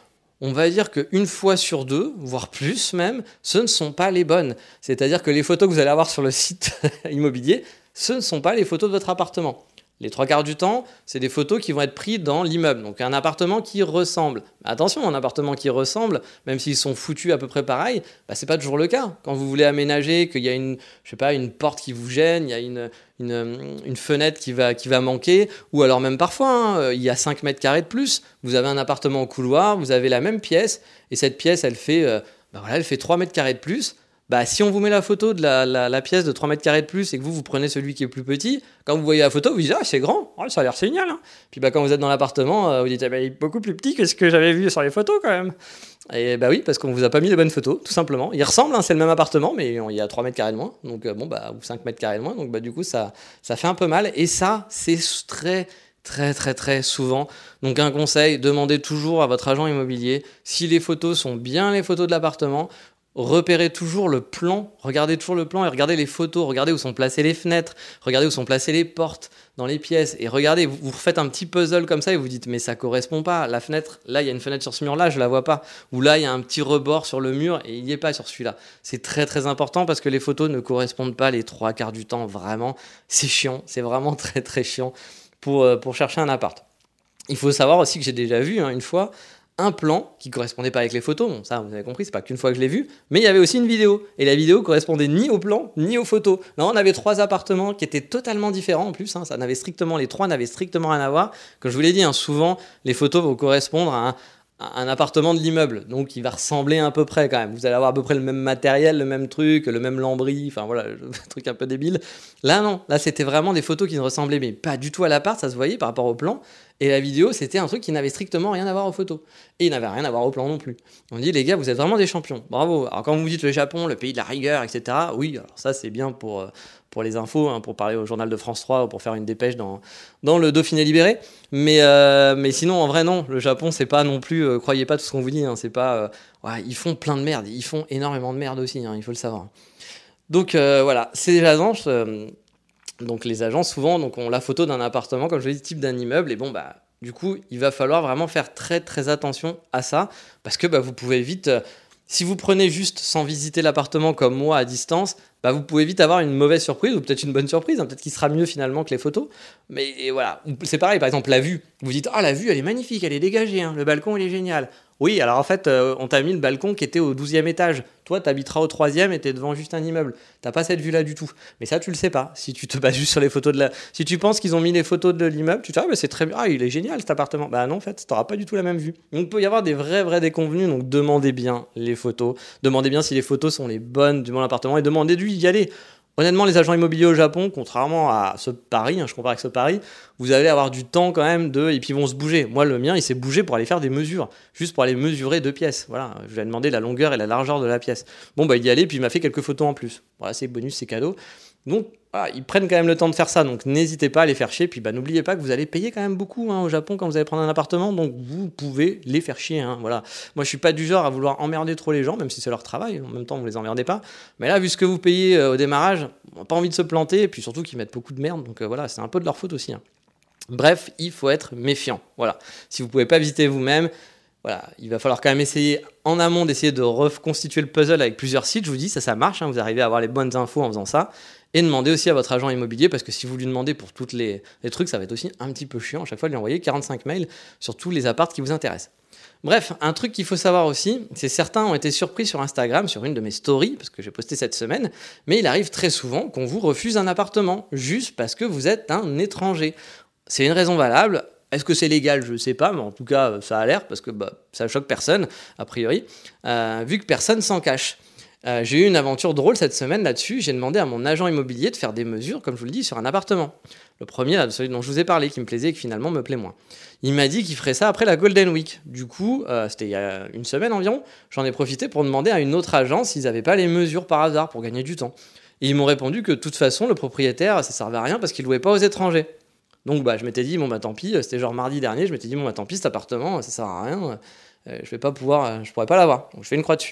on va dire qu'une fois sur deux, voire plus même, ce ne sont pas les bonnes. C'est-à-dire que les photos que vous allez avoir sur le site immobilier, ce ne sont pas les photos de votre appartement. Les trois quarts du temps, c'est des photos qui vont être prises dans l'immeuble. Donc un appartement qui ressemble. Attention, un appartement qui ressemble, même s'ils sont foutus à peu près pareil, bah, c'est pas toujours le cas. Quand vous voulez aménager, qu'il y a une, porte qui vous gêne, il y a une, une, fenêtre qui va, manquer, ou alors même parfois, hein, il y a 5 mètres carrés de plus, vous avez un appartement au couloir, vous avez la même pièce, et cette pièce, elle fait, euh, bah elle fait 3 mètres carrés de plus bah, si on vous met la photo de la, pièce de 3 mètres carrés de plus et que vous, vous prenez celui qui est plus petit, quand vous voyez la photo, vous dites Ah, c'est grand, oh, ça a l'air génial. Hein. Puis bah, quand vous êtes dans l'appartement, euh, vous dites ah, bah, Il est beaucoup plus petit que ce que j'avais vu sur les photos quand même. Et bah oui, parce qu'on vous a pas mis les bonnes photos, tout simplement. Il ressemble, hein, c'est le même appartement, mais il y a 3 mètres carrés de moins, donc euh, bon, bah, ou 5 mètres carrés de moins, donc bah, du coup, ça, ça fait un peu mal. Et ça, c'est très très très très souvent. Donc un conseil, demandez toujours à votre agent immobilier si les photos sont bien les photos de l'appartement repérez toujours le plan, regardez toujours le plan et regardez les photos, regardez où sont placées les fenêtres, regardez où sont placées les portes dans les pièces et regardez, vous, faites un petit puzzle comme ça et vous dites mais ça correspond pas, la fenêtre, là il y a une fenêtre sur ce mur là, je la vois pas, ou là il y a un petit rebord sur le mur et il n'y est pas sur celui-là. C'est très très important parce que les photos ne correspondent pas les trois quarts du temps, vraiment, c'est chiant, c'est vraiment très très chiant pour, euh, pour chercher un appart. Il faut savoir aussi que j'ai déjà vu hein, une fois un plan qui correspondait pas avec les photos. Bon, ça, vous avez compris, c'est pas qu'une fois que je l'ai vu, mais il y avait aussi une vidéo. Et la vidéo correspondait ni au plan, ni aux photos. Là, on avait trois appartements qui étaient totalement différents en plus. Hein. ça n'avait strictement, les trois n'avaient strictement rien à voir. Comme je vous l'ai dit, hein, souvent, les photos vont correspondre à un, appartement de l'immeuble, donc il va ressembler à peu près quand même. Vous allez avoir à peu près le même matériel, le même truc, le même lambris, enfin voilà, un truc un peu débile. Là non, là c'était vraiment des photos qui ne ressemblaient mais pas du tout à l'appart, ça se voyait par rapport au plan. Et la vidéo, c'était un truc qui n'avait strictement rien à voir aux photos. Et il n'avait rien à voir au plan non plus. On dit, les gars, vous êtes vraiment des champions. Bravo. Alors, quand vous dites le Japon, le pays de la rigueur, etc., oui, alors ça, c'est bien pour, euh, pour les infos, hein, pour parler au journal de France 3 ou pour faire une dépêche dans, dans le Dauphiné libéré. Mais, euh, mais sinon, en vrai, non. Le Japon, c'est pas non plus, euh, croyez pas tout ce qu'on vous dit. Hein, c'est pas. Ils font plein de merde. Ils font énormément de merde aussi, hein, il faut le savoir. Donc, voilà, c'est l'agence Donc les agents souvent donc ont la photo d'un appartement comme je l'ai dit type d'un immeuble et bon bah du coup il va falloir vraiment faire très très attention à ça parce que bah, vous pouvez vite euh, si vous prenez juste sans visiter l'appartement comme moi à distance, bah vous pouvez vite avoir une mauvaise surprise ou peut-être une bonne surprise, hein, peut-être qu'il sera mieux finalement que les photos. Mais voilà, c'est pareil, par exemple la vue. Vous dites, ah la vue elle est magnifique, elle est dégagée, hein, le balcon il est génial. Oui, alors en fait, euh, on t'a mis le balcon qui était au 12e étage. Toi, tu habiteras au 3e et tu es devant juste un immeuble. T'as pas cette vue-là du tout. Mais ça, tu le sais pas. Si tu te bases juste sur les photos de la. Si tu penses qu'ils ont mis les photos de l'immeuble, tu te dis, ah, c'est très bien. Ah, il est génial cet appartement. Bah non, en fait, tu n'auras pas du tout la même vue. Donc, il peut y avoir des vrais, vrais déconvenus. Donc, demandez bien les photos. Demandez bien si les photos sont les bonnes du bon appartement et demandez-lui d'y aller. Honnêtement, les agents immobiliers au Japon, contrairement à ce Paris, hein, je compare avec ce Paris, vous allez avoir du temps quand même de. Et puis ils vont se bouger. Moi, le mien, il s'est bougé pour aller faire des mesures, juste pour aller mesurer deux pièces. Voilà, je lui ai demandé la longueur et la largeur de la pièce. Bon, bah, il y allait, puis il m'a fait quelques photos en plus. Voilà, c'est bonus, c'est cadeau. Donc, ils prennent quand même le temps de faire ça, donc n'hésitez pas à les faire chier. Puis bah, n'oubliez pas que vous allez payer quand même beaucoup hein, au Japon quand vous allez prendre un appartement, donc vous pouvez les faire chier. Hein, voilà. Moi, je suis pas du genre à vouloir emmerder trop les gens, même si c'est leur travail. En même temps, vous les emmerdez pas. Mais là, vu ce que vous payez euh, au démarrage, on pas envie de se planter, et puis surtout qu'ils mettent beaucoup de merde. Donc euh, voilà, c'est un peu de leur faute aussi. Hein. Bref, il faut être méfiant. Voilà. Si vous pouvez pas visiter vous-même, voilà, il va falloir quand même essayer en amont d'essayer de reconstituer le puzzle avec plusieurs sites. Je vous dis, ça, ça marche. vous arrivez à avoir les bonnes infos en faisant ça. Et demandez aussi à votre agent immobilier, parce que si vous lui demandez pour tous les, trucs, ça va être aussi un petit peu chiant à chaque fois de lui envoyer 45 mails sur tous les apparts qui vous intéressent. Bref, un truc qu'il faut savoir aussi, c'est certains ont été surpris sur Instagram, sur une de mes stories, parce que j'ai posté cette semaine, mais il arrive très souvent qu'on vous refuse un appartement, juste parce que vous êtes un étranger. C'est une raison valable. Est-ce que c'est légal? Je ne sais pas, mais en tout cas, ça a l'air, parce que bah, ça choque personne, a priori, euh, vu que personne s'en cache. Euh, j'ai eu une aventure drôle cette semaine là-dessus. J'ai demandé à mon agent immobilier de faire des mesures, comme je vous le dis, sur un appartement. Le premier, celui dont je vous ai parlé, qui me plaisait et qui finalement me plaît moins. Il m'a dit qu'il ferait ça après la Golden Week. Du coup, euh, c'était il y a une semaine environ, j'en ai profité pour demander à une autre agence s'ils n'avaient pas les mesures par hasard pour gagner du temps. Et ils m'ont répondu que de toute façon, le propriétaire, ça servait à rien parce qu'il louait pas aux étrangers. Donc bah, je m'étais dit, bon bah tant pis, c'était genre mardi dernier, je m'étais dit, bon bah tant pis, cet appartement, ça sert à rien, euh, je vais pas pouvoir, je pourrais pas l'avoir. Donc je fais une croix dessus.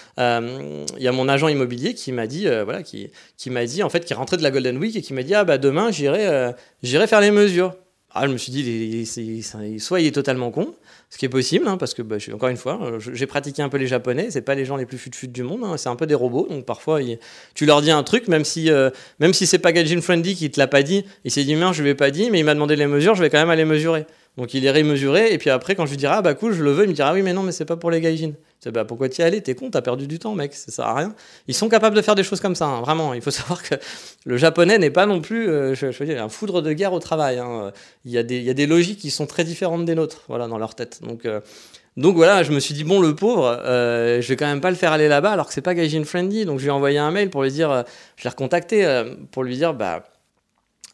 il y a mon agent immobilier qui m'a dit, euh, voilà, qui, m'a dit, en fait, qui rentrait de la Golden Week et qui m'a dit, ah bah demain, j'irai, euh, j'irai faire les mesures. Ah, je me suis dit, soit il est totalement con, ce qui est possible, hein, parce que, bah, encore une fois, j'ai pratiqué un peu les japonais, c'est pas les gens les plus fut-fut du monde, hein, c'est un peu des robots, donc parfois, tu leur dis un truc, même si, même si c'est Friendly qui te l'a pas dit, il s'est dit, merde, je lui ai pas dit, mais il m'a demandé les mesures, je vais quand même aller mesurer. Donc il irait mesurer, et puis après, quand je lui dirai, ah bah cool, je le veux, il me dira, ah oui, mais non, mais c'est pas pour les Gaijin. Bah, pourquoi t'y allais T'es con, t'as perdu du temps, mec, ça sert à rien. Ils sont capables de faire des choses comme ça, hein, vraiment. Il faut savoir que le japonais n'est pas non plus, euh, je, veux dire, un foudre de guerre au travail. Hein. Il, y a des, il y a des logiques qui sont très différentes des nôtres, voilà, dans leur tête. Donc, euh, donc voilà, je me suis dit, bon, le pauvre, euh, je vais quand même pas le faire aller là-bas alors que c'est pas Gaijin Friendly. Donc je lui ai envoyé un mail pour lui dire, je l'ai recontacté pour lui dire, bah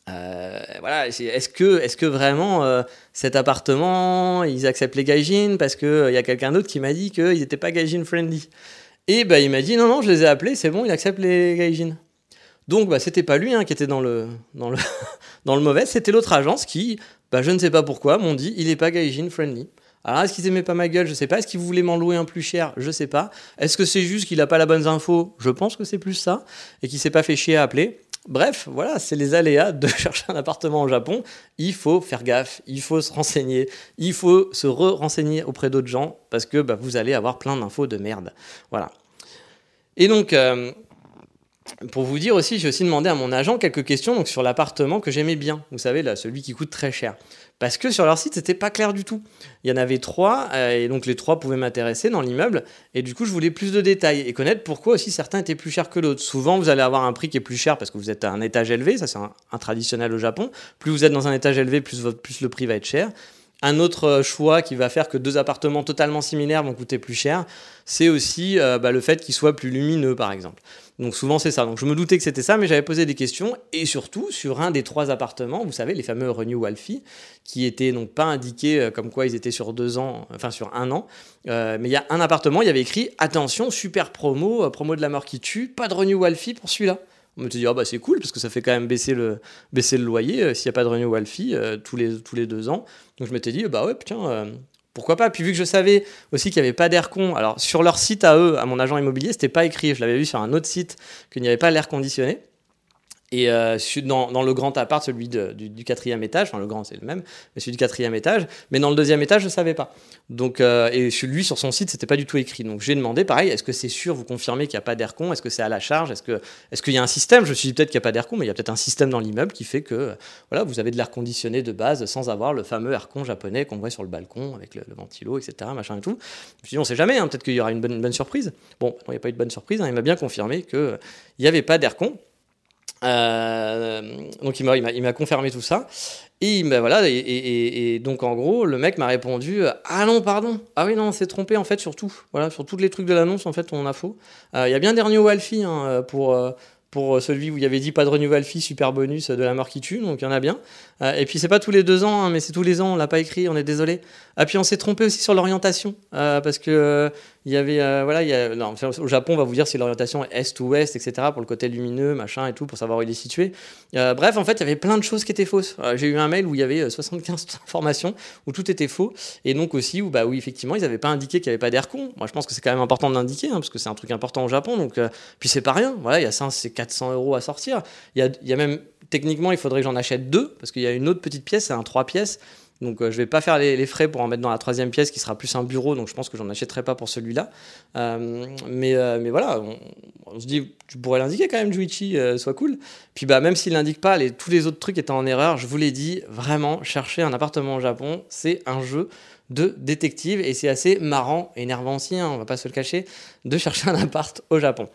euh, voilà, est-ce que, est que vraiment euh, cet appartement, ils acceptent les gaijin Parce qu'il il y a quelqu'un d'autre qui m'a dit qu'ils n'étaient pas gaijin friendly. Et bah, il m'a dit non, non, je les ai appelés, c'est bon, il accepte les gaijin. Donc bah, c'était pas lui hein, qui était dans le, dans le, dans le mauvais, c'était l'autre agence qui, bah, je ne sais pas pourquoi, m'ont dit il n'est pas gaijin friendly. Alors est-ce qu'ils aimaient pas ma gueule? Je sais pas. Est-ce qu'ils voulaient m'en louer un plus cher? Je sais pas. Est-ce que c'est juste qu'il a pas la bonne info Je pense que c'est plus ça et qu'il s'est pas fait chier à appeler. Bref, voilà, c'est les aléas de chercher un appartement au Japon. Il faut faire gaffe, il faut se renseigner, il faut se re-renseigner auprès d'autres gens parce que bah, vous allez avoir plein d'infos de merde. Voilà. Et donc, euh, pour vous dire aussi, j'ai aussi demandé à mon agent quelques questions sur l'appartement que j'aimais bien. Vous savez, celui qui coûte très cher. Parce que sur leur site, c'était pas clair du tout. Il y en avait trois, euh, et donc les trois pouvaient m'intéresser dans l'immeuble. Et du coup, je voulais plus de détails et connaître pourquoi aussi certains étaient plus chers que d'autres. Souvent, vous allez avoir un prix qui est plus cher parce que vous êtes à un étage élevé. Ça, c'est un, traditionnel au Japon. Plus vous êtes dans un étage élevé, plus le prix va être cher. Un autre euh, choix qui va faire que deux appartements totalement similaires vont coûter plus cher, c'est aussi euh, bah, le fait qu'ils soient plus lumineux, par exemple. Donc souvent c'est ça. Donc je me doutais que c'était ça, mais j'avais posé des questions et surtout sur un des trois appartements, vous savez, les fameux Renew Fee, qui étaient donc pas indiqués euh, comme quoi ils étaient sur deux ans, enfin sur un an. mais il y a un appartement, il y avait écrit attention, super promo, promo de la mort qui tue, pas de Renew Fee pour celui-là. On me dit, ah bah c'est cool parce que ça fait quand même baisser le, loyer euh, s'il n'y a pas de renewal fee euh, tous, les, deux ans. Donc je m'étais dit, bah ouais, euh, pourquoi pas. Puis vu que je savais aussi qu'il n'y avait pas d'air con, alors sur leur site à eux, à mon agent immobilier, c'était pas écrit, je l'avais vu sur un autre site qu'il n'y avait pas l'air conditionné. Et euh, dans, le grand appart, celui du, quatrième étage, enfin le grand c'est le même, mais celui du quatrième étage, mais dans le deuxième étage, je ne savais pas. Donc, euh, et celui sur son site, c'était pas du tout écrit. Donc j'ai demandé, pareil, est-ce que c'est sûr, vous confirmez qu'il n'y a pas d'aircon Est-ce que c'est à la charge? Est-ce qu'il est y a un système? Je me suis dit peut-être qu'il n'y a pas d'aircon, mais il y a peut-être un système dans l'immeuble qui fait que voilà, vous avez de l'air conditionné de base sans avoir le fameux aircon japonais qu'on voit sur le balcon avec le, ventilo, etc. Machin et tout. Je me suis dit, on sait jamais, hein, peut-être qu'il y aura une bonne, surprise. Bon, il n'y a pas eu de bonne surprise, hein, il m'a bien confirmé qu'il n'y avait pas d'aircon. Euh, donc il m'a confirmé tout ça. Et, voilà, et, donc en gros, le mec m'a répondu Ah non, pardon. Ah oui, non, on s'est trompé en fait sur tout. Voilà, sur tous les trucs de l'annonce, en fait, on a faux. Euh, il y a bien dernier Alfie hein, pour, euh, pour celui où il y avait dit pas de renewal fee, super bonus de la mort qui tue, donc il y en a bien. et puis c'est pas tous les deux ans, hein, mais c'est tous les ans, on l'a pas écrit, on est désolé. Ah puis on s'est trompé aussi sur l'orientation, parce que il y avait, euh, voilà, il y a, au Japon, on va vous dire si l'orientation est ou ouest, etc., pour le côté lumineux, machin et tout, pour savoir où il est situé. Euh, bref, en fait, il y avait plein de choses qui étaient fausses. Euh, j'ai eu un mail où il y avait 75 informations, où tout était faux, et donc aussi où, bah, oui, effectivement, ils n'avaient pas indiqué qu'il n'y avait pas d'air con. Moi, je pense que c'est quand même important de l'indiquer, hein, parce que c'est un truc important au Japon, donc, puis c'est pas rien. Voilà, il y a ça, c'est 400 euros à sortir. Il y a, il y a même, techniquement, il faudrait que j'en achète deux, parce qu'il y a une autre petite pièce, c'est un trois pièces donc euh, je vais pas faire les, frais pour en mettre dans la troisième pièce qui sera plus un bureau, donc je pense que j'en achèterai pas pour celui-là. Euh, mais, euh, mais voilà, on, se dit, tu pourrais l'indiquer quand même, Juichi, soit cool. Puis bah, même s'il l'indique pas, les, tous les autres trucs étant en erreur, je vous l'ai dit, vraiment, chercher un appartement au Japon, c'est un jeu de détective et c'est assez marrant, énervant aussi, hein, on va pas se le cacher, de chercher un appart au Japon.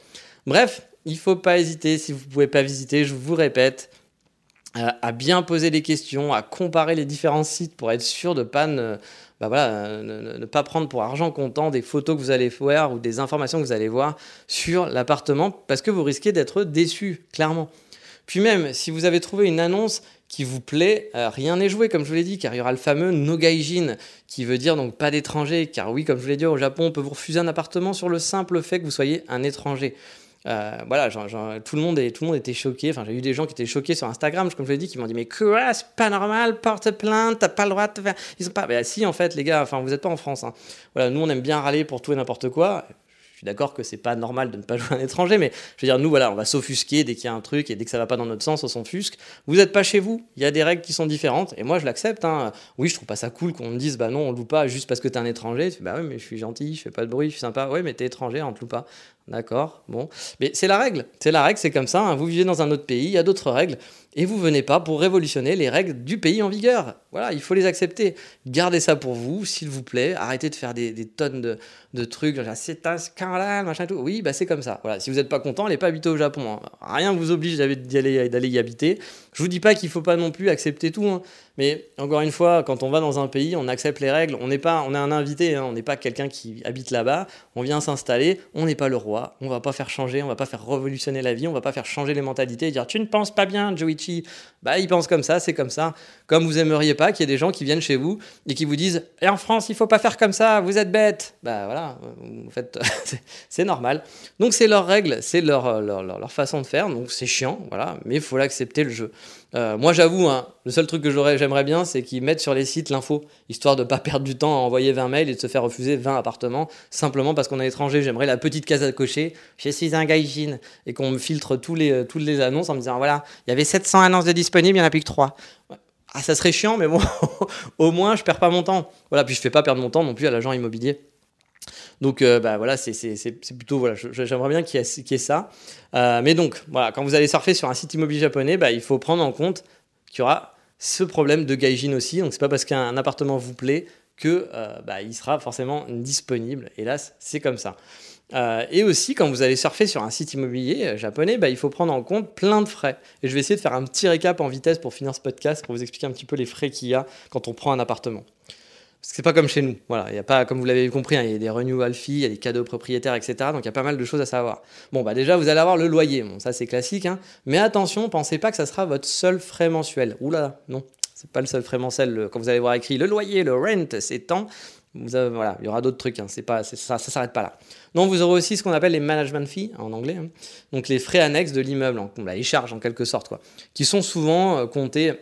Bref, il faut pas hésiter, si vous pouvez pas visiter, je vous répète, euh, à bien poser les questions, à comparer les différents sites pour être sûr de bah ne, pas prendre pour argent comptant des photos que vous allez voir ou des informations que vous allez voir sur l'appartement parce que vous risquez d'être déçu, clairement. Puis même, si vous avez trouvé une annonce qui vous plaît, euh, rien n'est joué, comme je vous l'ai dit, car il y aura le fameux no gaijin, qui veut dire donc pas d'étranger, car oui, comme je vous l'ai dit, au Japon, on peut vous refuser un appartement sur le simple fait que vous soyez un étranger. Euh, voilà, tout, le monde tout le monde était choqué. Enfin, j'ai eu des gens qui étaient choqués sur Instagram, comme je l'ai dit, qui m'ont dit Mais quoi, c'est pas normal, porte plainte, t'as pas le droit de faire. Ils sont pas. Mais si, en fait, les gars, enfin, vous êtes pas en France. Hein. Voilà, nous, on aime bien râler pour tout et n'importe quoi suis d'accord que c'est pas normal de ne pas jouer un étranger, mais je veux dire, nous, voilà, on va s'offusquer dès qu'il y a un truc et dès que ça va pas dans notre sens, on s'enfusque. Vous n'êtes pas chez vous, il y a des règles qui sont différentes, et moi, je l'accepte. Hein. Oui, je trouve pas ça cool qu'on me dise, bah non, on loue pas juste parce que t'es un étranger. Tu bah oui, mais je suis gentil, je fais pas de bruit, je suis sympa. Oui, mais t'es étranger, on te loue pas. D'accord, bon. Mais c'est la règle, c'est la règle, c'est comme ça. Hein. Vous vivez dans un autre pays, il y a d'autres règles et vous venez pas pour révolutionner les règles du pays en vigueur. Voilà, il faut les accepter. Gardez ça pour vous, s'il vous plaît. Arrêtez de faire des, tonnes de, de trucs, c'est un scandale, machin tout. Oui, bah c'est comme ça. Voilà, si vous n'êtes pas content, allez pas habiter au Japon. Hein. Rien ne vous oblige d'aller y habiter. Je vous dis pas qu'il faut pas non plus accepter tout, hein. mais encore une fois, quand on va dans un pays, on accepte les règles. On n'est pas, on est un invité, hein. on n'est pas quelqu'un qui habite là-bas. On vient s'installer, on n'est pas le roi. On va pas faire changer, on va pas faire révolutionner la vie, on va pas faire changer les mentalités et dire tu ne penses pas bien, Joichi. Bah il pense comme ça, c'est comme ça. Comme vous aimeriez pas qu'il y ait des gens qui viennent chez vous et qui vous disent et en France il faut pas faire comme ça, vous êtes bête. Bah voilà, en fait c'est normal. Donc c'est leurs règles, c'est leur, leur façon de faire. Donc c'est chiant, voilà, mais il faut l'accepter le jeu. Euh, moi, j'avoue, hein, le seul truc que j'aimerais bien, c'est qu'ils mettent sur les sites l'info, histoire de ne pas perdre du temps à envoyer 20 mails et de se faire refuser 20 appartements, simplement parce qu'on est étranger. J'aimerais la petite case à cocher, je suis un gaijin, et qu'on me filtre les, toutes les annonces en me disant, voilà, il y avait 700 annonces de disponibles, il n'y en a plus que 3. Ah, ça serait chiant, mais bon, au moins, je perds pas mon temps. Voilà, puis je fais pas perdre mon temps non plus à l'agent immobilier. Donc bah, voilà, c'est plutôt, voilà, j'aimerais bien qu'il y, ait ça. mais donc, voilà, quand vous allez surfer sur un site immobilier japonais, bah, il faut prendre en compte qu'il y aura ce problème de gaijin aussi. Donc c'est pas parce qu'un appartement vous plaît que bah, il sera forcément disponible. Hélas, c'est comme ça. Euh, et aussi, quand vous allez surfer sur un site immobilier euh, japonais, bah, il faut prendre en compte plein de frais. Et je vais essayer de faire un petit récap en vitesse pour finir ce podcast, pour vous expliquer un petit peu les frais qu'il y a quand on prend un appartement. Parce que c'est pas comme chez nous. Voilà, il y a pas, comme vous l'avez compris, hein, il y a des renewal fees, il y a des cadeaux propriétaires, etc. Donc il y a pas mal de choses à savoir. Bon, bah déjà, vous allez avoir le loyer. Bon, ça c'est classique. Hein. Mais attention, pensez pas que ça sera votre seul frais mensuel. Oula, non. C'est pas le seul frais mensuel. Quand vous allez voir écrit le loyer, le rent, c'est tant. Vous avez, voilà, il y aura d'autres trucs. Hein. C'est pas, ça, ça s'arrête pas là. Donc vous aurez aussi ce qu'on appelle les management fees en anglais, hein. donc les frais annexes de l'immeuble, les charges en quelque sorte, quoi, qui sont souvent euh, comptés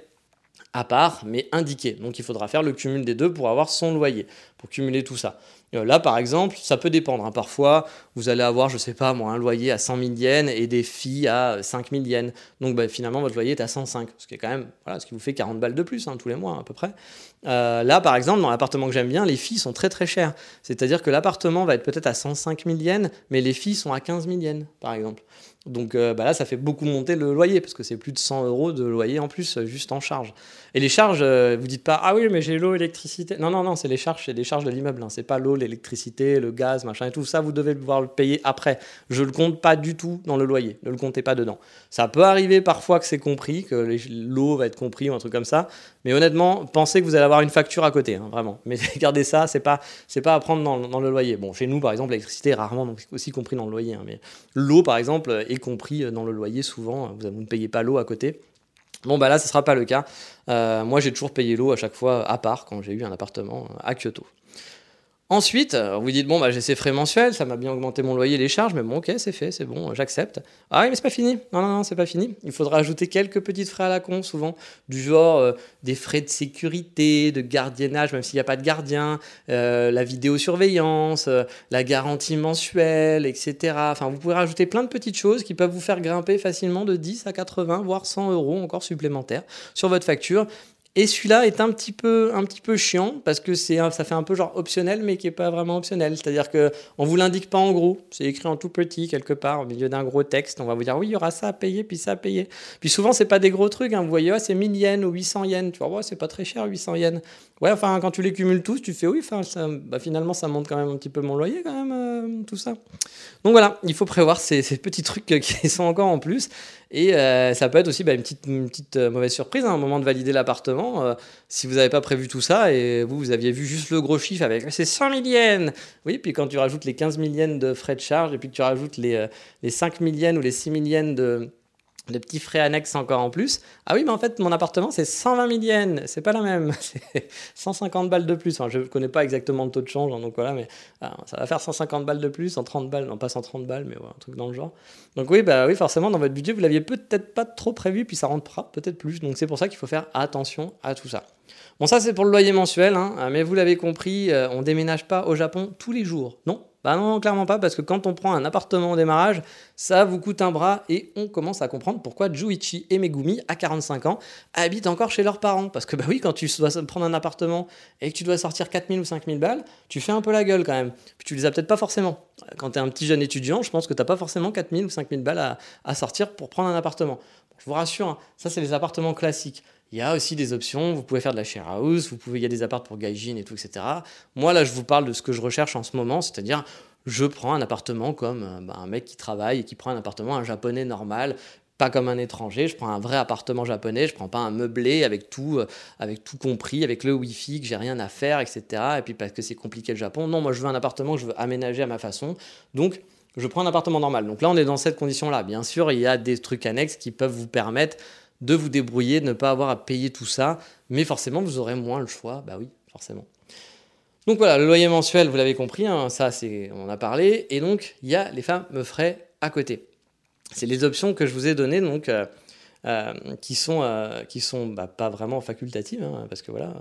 à part, mais indiqués. Donc il faudra faire le cumul des deux pour avoir son loyer, pour cumuler tout ça. Euh, là, par exemple, ça peut dépendre. Hein. Parfois, vous allez avoir, je sais pas moi, un loyer à 100 000 yens et des filles à 5 000 yens. Donc bah, finalement, votre loyer est à 105, ce qui quand même, voilà, ce qui vous fait 40 balles de plus hein, tous les mois à peu près. Euh, là, par exemple, dans l'appartement que j'aime bien, les filles sont très très chères. C'est-à-dire que l'appartement va être peut-être à 105 000 yens, mais les filles sont à 15 000 yens, par exemple. Donc euh, bah là, ça fait beaucoup monter le loyer, parce que c'est plus de 100 euros de loyer en plus, euh, juste en charge. Et les charges, vous dites pas, ah oui, mais j'ai l'eau, l'électricité. Non, non, non, c'est les charges, c'est des charges de l'immeuble. Hein. C'est pas l'eau, l'électricité, le gaz, machin et tout. Ça, vous devez pouvoir le payer après. Je le compte pas du tout dans le loyer. Ne le comptez pas dedans. Ça peut arriver parfois que c'est compris, que l'eau va être compris ou un truc comme ça. Mais honnêtement, pensez que vous allez avoir une facture à côté, hein, vraiment. Mais gardez ça, c'est pas, c'est pas à prendre dans, le loyer. Bon, chez nous, par exemple, l'électricité est rarement donc, aussi compris dans le loyer. Hein, mais l'eau, par exemple, est compris dans le loyer souvent. Vous, ne payez pas l'eau à côté. Bon, bah là, ce sera pas le cas. Euh, moi, j'ai toujours payé l'eau à chaque fois à part quand j'ai eu un appartement à Kyoto. Ensuite, euh, vous dites, bon, bah, j'ai ces frais mensuels, ça m'a bien augmenté mon loyer, les charges, mais bon, ok, c'est fait, c'est bon, j'accepte. Ah oui, mais c'est pas fini. Non, non, non, c'est pas fini. Il faudra ajouter quelques petites frais à la con, souvent, du genre euh, des frais de sécurité, de gardiennage, même s'il n'y a pas de gardien, euh, la vidéosurveillance, la garantie mensuelle, etc. Enfin, vous pouvez rajouter plein de petites choses qui peuvent vous faire grimper facilement de 10 à 80, voire 100 euros encore supplémentaires sur votre facture. Et celui-là est un petit peu, un petit peu chiant parce que c'est, ça fait un peu genre optionnel, mais qui n'est pas vraiment optionnel. C'est-à-dire qu'on ne vous l'indique pas en gros. C'est écrit en tout petit quelque part au milieu d'un gros texte. On va vous dire oui, il y aura ça à payer, puis ça à payer. Puis souvent, c'est pas des gros trucs. Hein. Vous voyez, c'est 1000 yens ou 800 yens. Tu vois, ouais, c'est pas très cher, 800 yens. Ouais, enfin, quand tu les cumules tous, tu fais oui, bah, finalement, ça monte quand même un petit peu mon loyer, quand même, euh, tout ça. Donc voilà, il faut prévoir ces, petits trucs qui sont encore en plus. Et euh, ça peut être aussi bah, une petite, euh, mauvaise surprise, hein, un moment de valider l'appartement. Si vous n'avez pas prévu tout ça et vous, vous aviez vu juste le gros chiffre avec ces 100 000 yens. Oui, puis quand tu rajoutes les 15 000 yens de frais de charge et puis que tu rajoutes les, les 5 000 yens ou les 6 000 yens de, des petits frais annexes encore en plus. Ah oui, mais en fait, mon appartement, c'est 120 000 yens. C'est pas la même. C'est 150 balles de plus. je ne connais pas exactement le taux de change, hein, donc voilà, mais ah, ça va faire 150 balles de plus, 130 balles, non pas 130 balles, mais un truc dans le genre. Donc oui, bah oui, forcément, dans votre budget, vous l'aviez peut-être pas trop prévu, puis ça rentrera peut-être plus. Donc c'est pour ça qu'il faut faire attention à tout ça. Bon, ça c'est pour le loyer mensuel, hein, mais vous l'avez compris, euh, on déménage pas au Japon tous les jours. Non, bah non, clairement pas, parce que quand on prend un appartement au démarrage, ça vous coûte un bras et on commence à comprendre pourquoi Juichi et Megumi, à 45 ans, habitent encore chez leurs parents. Parce que bah oui, quand tu dois prendre un appartement et que tu dois sortir 4000 ou 5000 balles, tu fais un peu la gueule quand même. Puis tu les as peut-être pas forcément. Quand tu es un petit jeune étudiant, je pense que tu n'as pas forcément 4000 ou 5000 balles à, sortir pour prendre un appartement. Je vous rassure, hein, ça c'est les appartements classiques. Il y a aussi des options, vous pouvez faire de la share house, il y a des apparts pour gaijin et tout, etc. Moi, là, je vous parle de ce que je recherche en ce moment, c'est-à-dire, je prends un appartement comme euh, bah, un mec qui travaille et qui prend un appartement, un japonais normal, pas comme un étranger, je prends un vrai appartement japonais, je prends pas un meublé avec tout, euh, avec tout compris, avec le wifi, que j'ai rien à faire, etc. Et puis parce que c'est compliqué le Japon. Non, moi je veux un appartement que je veux aménager à ma façon. Donc, je prends un appartement normal. Donc là, on est dans cette condition-là. Bien sûr, il y a des trucs annexes qui peuvent vous permettre de vous débrouiller, de ne pas avoir à payer tout ça, mais forcément vous aurez moins le choix, bah oui, forcément. Donc voilà, le loyer mensuel, vous l'avez compris, hein, ça c'est, on en a parlé, et donc il y a les fameux frais à côté. C'est les options que je vous ai données, donc euh, euh, qui sont, euh, qui sont bah, pas vraiment facultatives, hein, parce que voilà.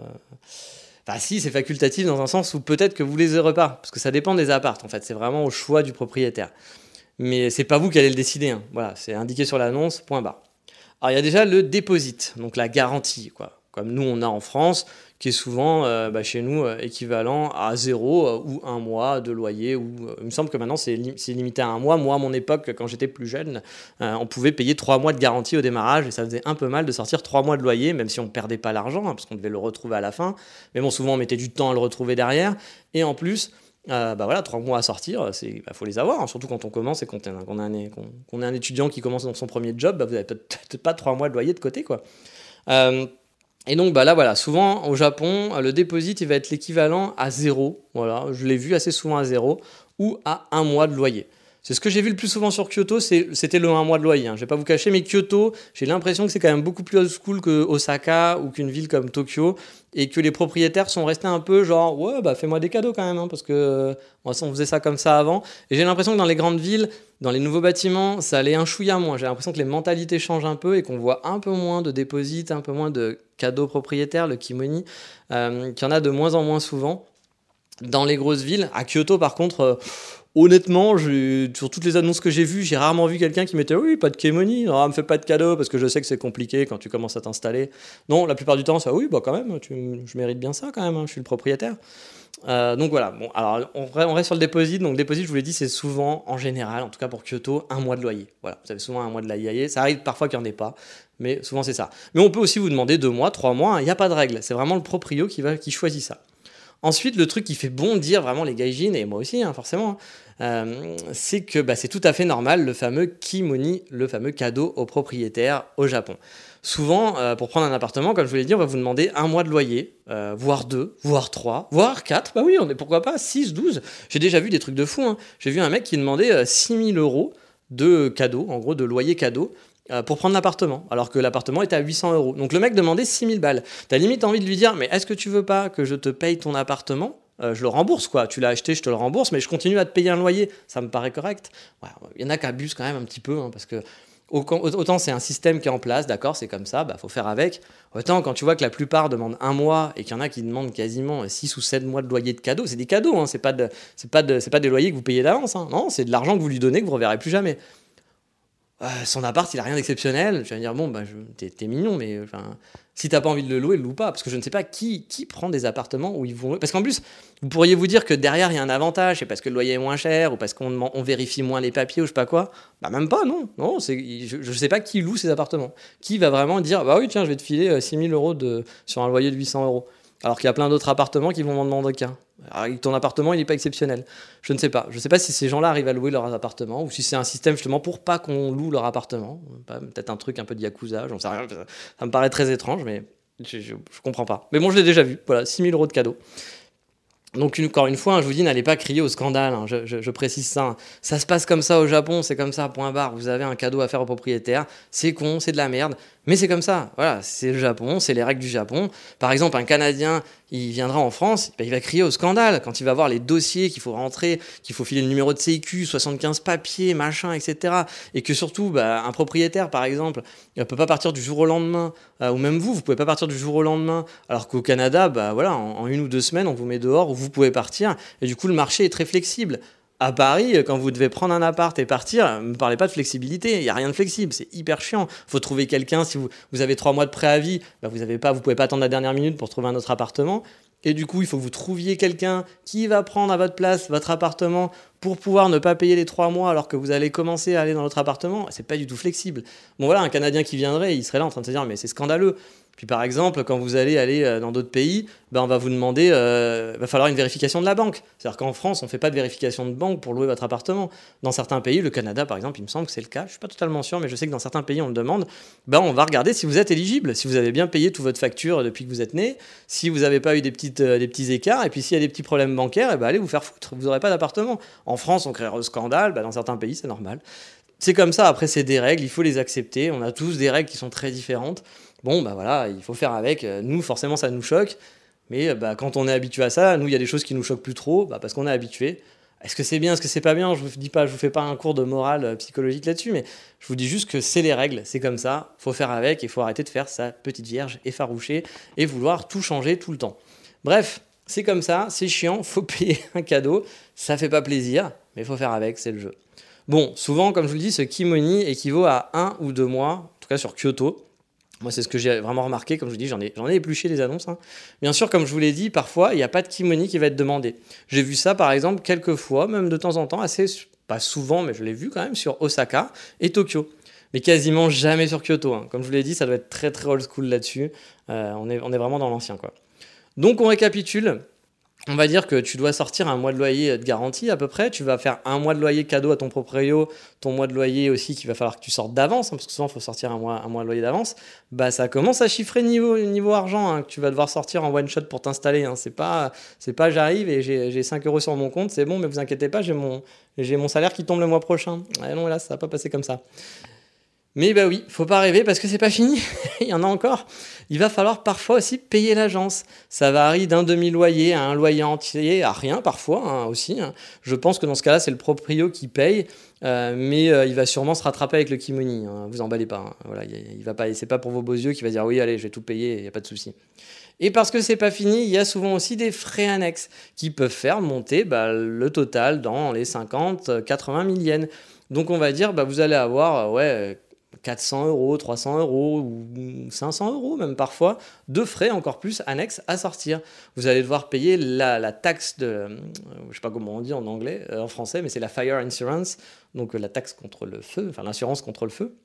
Enfin, si, c'est facultatif dans un sens où peut-être que vous les aurez pas, parce que ça dépend des appartes, en fait, c'est vraiment au choix du propriétaire. Mais c'est pas vous qui allez le décider, hein. voilà, c'est indiqué sur l'annonce, point barre. Alors il y a déjà le déposit, donc la garantie. Quoi. comme nous on a en France, qui est souvent euh, bah, chez nous euh, équivalent à zéro euh, ou un mois de loyer. Ou, il me semble que maintenant c'est limité à un mois. Moi, à mon époque, quand j'étais plus jeune, on pouvait payer trois mois de garantie au démarrage et ça faisait un peu mal de sortir trois mois de loyer, même si on ne perdait pas l'argent, hein, parce qu'on devait le retrouver à la fin. Mais bon, souvent on mettait du temps à le retrouver derrière. Et en plus, bah voilà, trois mois à sortir, il bah, faut les avoir, hein, surtout quand on commence et qu'on est, un, un étudiant qui commence dans son premier job, bah, vous n'avez peut-être pas trois mois de loyer de côté. quoi. Et donc bah là voilà, souvent au Japon, le déposit il va être l'équivalent à zéro, voilà, je l'ai vu assez souvent à zéro, ou à un mois de loyer. C'est ce que j'ai vu le plus souvent sur Kyoto, c'était le un mois de loyer. Hein. Je vais pas vous cacher, mais Kyoto, j'ai l'impression que c'est quand même beaucoup plus old school que Osaka ou qu'une ville comme Tokyo, et que les propriétaires sont restés un peu genre ouais bah fais-moi des cadeaux quand même, hein, parce que on faisait ça comme ça avant. Et j'ai l'impression que dans les grandes villes, dans les nouveaux bâtiments, ça allait un chouïa moins. J'ai l'impression que les mentalités changent un peu et qu'on voit un peu moins de déposits, un peu moins de cadeaux propriétaires, le kimoni, euh, qu'il y en a de moins en moins souvent dans les grosses villes. À Kyoto, par contre, euh, honnêtement, sur toutes les annonces que j'ai vues, j'ai rarement vu quelqu'un qui mettait oui, pas de kimoni, ne me fais pas de cadeaux parce que je sais que c'est compliqué quand tu commences à t'installer. Non, la plupart du temps, ça oui, bah quand même, je mérite bien ça quand même, hein, je suis le propriétaire. Euh, donc voilà, bon, alors on, reste sur le déposit. Donc, déposit, je vous l'ai dit, c'est souvent, en général, en tout cas pour Kyoto, un mois de loyer. Voilà, vous avez souvent un mois de loyer. Ça arrive parfois qu'il n'y en ait pas, mais souvent c'est ça. Mais on peut aussi vous demander deux mois, trois mois, il n'y a pas de règle. C'est vraiment le proprio qui choisit ça. Ensuite, le truc qui fait bondir vraiment les gaijins, et moi aussi, hein, forcément, euh, c'est que bah, c'est tout à fait normal le fameux kimoni, le fameux cadeau au propriétaire au Japon. Souvent, euh, pour prendre un appartement, comme je vous l'ai dit, on va vous demander un mois de loyer, euh, voire deux, voire trois, voire quatre. Bah oui, on est pourquoi pas 6, 12. J'ai déjà vu des trucs de fou. Hein. J'ai vu un mec qui demandait 6000 euros de cadeau, en gros de loyer cadeau, pour prendre l'appartement, alors que l'appartement était à 800 euros. Donc le mec demandait 6000 balles. T'as limite envie de lui dire, mais est-ce que tu veux pas que je te paye ton appartement? Euh, je le rembourse, quoi. Tu l'as acheté, je te le rembourse, mais je continue à te payer un loyer. Ça me paraît correct? Il y en a qui abusent quand même un petit peu, hein, parce que autant c'est un système qui est en place, d'accord, c'est comme ça, bah faut faire avec. Autant quand tu vois que la plupart demandent un mois et qu'il y en a qui demandent quasiment 6 ou 7 mois de loyer de cadeaux, c'est des cadeaux, hein, c'est pas, de, pas, de, pas des loyers que vous payez d'avance, hein. non, c'est de l'argent que vous lui donnez que vous reverrez plus jamais. Euh, son appart, il a rien d'exceptionnel. Je vais dire, bon, bah, t'es, mignon, mais si t'as pas envie de le louer, loue pas. Parce que je ne sais pas qui, prend des appartements où ils vont. Parce qu'en plus, vous pourriez vous dire que derrière, il y a un avantage. C'est parce que le loyer est moins cher ou parce qu'on on vérifie moins les papiers ou je sais pas quoi. Bah, même pas, non. non je, ne sais pas qui loue ces appartements. Qui va vraiment dire, bah oui, tiens, je vais te filer 6000 euh, euros sur un loyer de 800 euros. Alors qu'il y a plein d'autres appartements qui vont m'en demander qu'un. Ton appartement, il n'est pas exceptionnel. Je ne sais pas. Je ne sais pas si ces gens-là arrivent à louer leurs appartements ou si c'est un système justement pour pas qu'on loue leur appartement. Peut-être un truc un peu de yakuza, j'en sais rien. Ça me paraît très étrange, mais je, ne comprends pas. Mais bon, je l'ai déjà vu. Voilà, 6000 euros de cadeau. Donc encore une fois, hein, je vous dis, n'allez pas crier au scandale, hein. je, précise ça. Ça se passe comme ça au Japon, c'est comme ça, point barre. Vous avez un cadeau à faire au propriétaire, c'est con, c'est de la merde, mais c'est comme ça. Voilà, c'est le Japon, c'est les règles du Japon. Par exemple, un Canadien il viendra en France, ben, il va crier au scandale quand il va voir les dossiers qu'il faut rentrer, qu'il faut filer le numéro de CQ, 75 papiers, machin, etc. Et que surtout, ben, un propriétaire, par exemple, ne peut pas partir du jour au lendemain, euh, ou même vous, vous pouvez pas partir du jour au lendemain, alors qu'au Canada, ben, voilà, en, une ou deux semaines, on vous met dehors, vous pouvez partir, et du coup, le marché est très flexible à Paris, quand vous devez prendre un appart et partir, ne me parlez pas de flexibilité. Il n'y a rien de flexible. C'est hyper chiant. Faut trouver quelqu'un. Si vous, vous, avez trois mois de préavis, bah vous ne pas, vous pouvez pas attendre la dernière minute pour trouver un autre appartement. Et du coup, il faut que vous trouviez quelqu'un qui va prendre à votre place votre appartement pour pouvoir ne pas payer les trois mois alors que vous allez commencer à aller dans l'autre appartement. C'est pas du tout flexible. Bon voilà, un Canadien qui viendrait, il serait là en train de se dire mais c'est scandaleux. Puis par exemple, quand vous allez aller euh, dans d'autres pays, ben on va vous demander, euh, va falloir une vérification de la banque. C'est-à-dire qu'en France, on ne fait pas de vérification de banque pour louer votre appartement. Dans certains pays, le Canada par exemple, il me semble que c'est le cas. Je ne suis pas totalement sûr, mais je sais que dans certains pays, on le demande. Ben on va regarder si vous êtes éligible, si vous avez bien payé toute votre facture depuis que vous êtes né, si vous n'avez pas eu des, petites, euh, des petits écarts, et puis s'il y a des petits problèmes bancaires, et eh ben allez vous faire foutre. Vous n'aurez pas d'appartement. En France, on crée un scandale. Ben dans certains pays, c'est normal. C'est comme ça. Après, c'est des règles. Il faut les accepter. On a tous des règles qui sont très différentes. Bon, bah voilà, il faut faire avec. Nous, forcément, ça nous choque. Mais bah, quand on est habitué à ça, nous, il y a des choses qui nous choquent plus trop, bah, parce qu'on est habitué. Est-ce que c'est bien, est-ce que c'est pas bien? Je vous dis pas, je vous fais pas un cours de morale euh, psychologique là-dessus, mais je vous dis juste que c'est les règles, c'est comme ça. Faut faire avec, il faut arrêter de faire sa petite vierge effarouchée et vouloir tout changer tout le temps. Bref, c'est comme ça, c'est chiant, faut payer un cadeau, ça fait pas plaisir, mais faut faire avec, c'est le jeu. Bon, souvent, comme je vous le dis, ce kimoni équivaut à un ou deux mois, en tout cas sur Kyoto. Moi, c'est ce que j'ai vraiment remarqué. Comme je vous dis, j'en ai, épluché des annonces. hein. Bien sûr, comme je vous l'ai dit, parfois, il n'y a pas de kimono qui va être demandé. J'ai vu ça, par exemple, quelques fois, même de temps en temps, assez, pas souvent, mais je l'ai vu quand même sur Osaka et Tokyo. Mais quasiment jamais sur Kyoto. hein. Comme je vous l'ai dit, ça doit être très très old school là-dessus. Euh, on, est, on est vraiment dans l'ancien, quoi. Donc, on récapitule. On va dire que tu dois sortir un mois de loyer de garantie à peu près. Tu vas faire un mois de loyer cadeau à ton proprio, ton mois de loyer aussi qu'il va falloir que tu sortes d'avance, hein, parce que souvent il faut sortir un mois, un mois de loyer d'avance. Bah ça commence à chiffrer niveau, niveau argent hein, que tu vas devoir sortir en one shot pour t'installer. Hein. C'est pas, c'est pas j'arrive et j'ai j'ai 5 euros sur mon compte, c'est bon, mais vous inquiétez pas, j'ai mon, j'ai mon salaire qui tombe le mois prochain. Non, là ça va pas passer comme ça. Mais bah oui, faut pas rêver parce que c'est pas fini. Il y en a encore. Il va falloir parfois aussi payer l'agence. Ça varie d'un demi-loyer à un loyer entier, à rien parfois hein, aussi. hein. Je pense que dans ce cas-là, c'est le proprio qui paye, euh, mais euh, il va sûrement se rattraper avec le kimoni. Hein. Vous emballez pas. hein. Voilà, il, il va pas. C'est pas pour vos beaux yeux qui va dire oui, allez, je vais tout payer, il y a pas de souci. Et parce que c'est pas fini, il y a souvent aussi des frais annexes qui peuvent faire monter bah, le total dans les 50, 80 000 yens. Donc on va dire, bah, vous allez avoir euh, ouais, 400 euros, 300 euros ou 500 euros même parfois de frais encore plus annexes à sortir. Vous allez devoir payer la, taxe de, euh, je sais pas comment on dit en anglais, euh, en français, mais c'est la fire insurance, donc euh, la taxe contre le feu, enfin l'assurance contre le feu.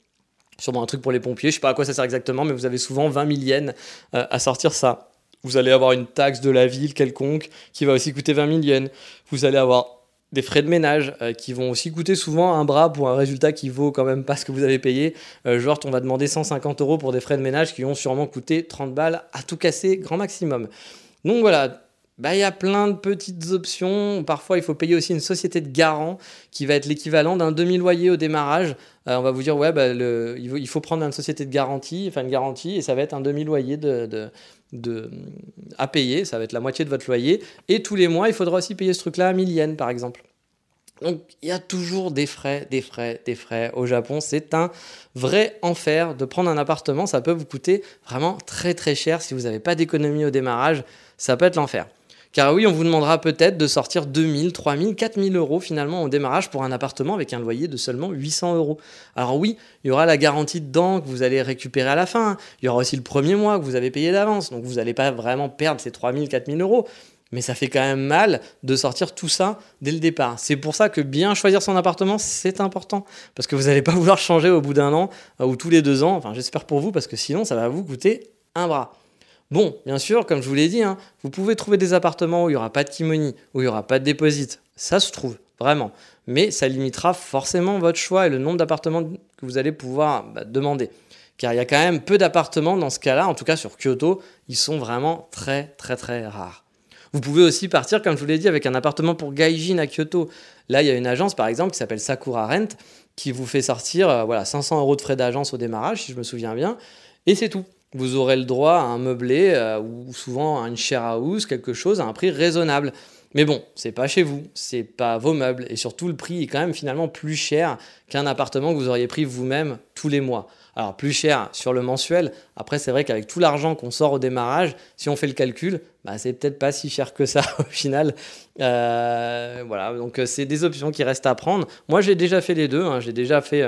Sûrement un truc pour les pompiers, je sais pas à quoi ça sert exactement, mais vous avez souvent 20 000 yens euh, à sortir ça. Vous allez avoir une taxe de la ville quelconque qui va aussi coûter 20 000 yens. Vous allez avoir des frais de ménage euh, qui vont aussi coûter souvent un bras pour un résultat qui vaut quand même pas ce que vous avez payé. Euh, genre, on va demander 150 euros pour des frais de ménage qui vont sûrement coûter 30 balles à tout casser, grand maximum. Donc voilà, bah, il y a plein de petites options. Parfois, il faut payer aussi une société de garant qui va être l'équivalent d'un demi-loyer au démarrage. Euh, on va vous dire, ouais, bah, il, faut, prendre une société de garantie, enfin une garantie, et ça va être un demi-loyer de, de- à payer. Ça va être la moitié de votre loyer. Et tous les mois, il faudra aussi payer ce truc-là à 1000 yens, par exemple. Donc, il y a toujours des frais, des frais, des frais. Au Japon, c'est un vrai enfer de prendre un appartement. Ça peut vous coûter vraiment très très cher si vous n'avez pas d'économie au démarrage. Ça peut être l'enfer. Car oui, on vous demandera peut-être de sortir 2000, 3000, 4000 euros finalement au démarrage pour un appartement avec un loyer de seulement 800 euros. Alors oui, il y aura la garantie dedans que vous allez récupérer à la fin. Il y aura aussi le premier mois que vous avez payé d'avance. Donc vous n'allez pas vraiment perdre ces 3000, 4000 euros. Mais ça fait quand même mal de sortir tout ça dès le départ. C'est pour ça que bien choisir son appartement, c'est important. Parce que vous n'allez pas vouloir changer au bout d'un an euh, ou tous les deux ans. Enfin, j'espère pour vous, parce que sinon, ça va vous coûter un bras. Bon, bien sûr, comme je vous l'ai dit, hein, vous pouvez trouver des appartements où il n'y aura pas de kimoni, où il n'y aura pas de déposit. Ça se trouve, vraiment. Mais ça limitera forcément votre choix et le nombre d'appartements que vous allez pouvoir bah, demander. Car il y a quand même peu d'appartements dans ce cas-là, en tout cas sur Kyoto, ils sont vraiment très très très rares. Vous pouvez aussi partir, comme je vous l'ai dit, avec un appartement pour Gaijin à Kyoto. Là, il y a une agence, par exemple, qui s'appelle Sakura Rent, qui vous fait sortir euh, voilà, 500 euros de frais d'agence au démarrage, si je me souviens bien, et c'est tout. Vous aurez le droit à un meublé euh, ou souvent à une share house, quelque chose à un prix raisonnable. Mais bon, c'est pas chez vous, c'est pas vos meubles, et surtout le prix est quand même finalement plus cher qu'un appartement que vous auriez pris vous-même tous les mois. Alors plus cher sur le mensuel, après c'est vrai qu'avec tout l'argent qu'on sort au démarrage, si on fait le calcul, bah, c'est peut-être pas si cher que ça au final. Euh, voilà, donc euh, c'est des options qui restent à prendre. Moi j'ai déjà fait les deux, hein. j'ai déjà fait...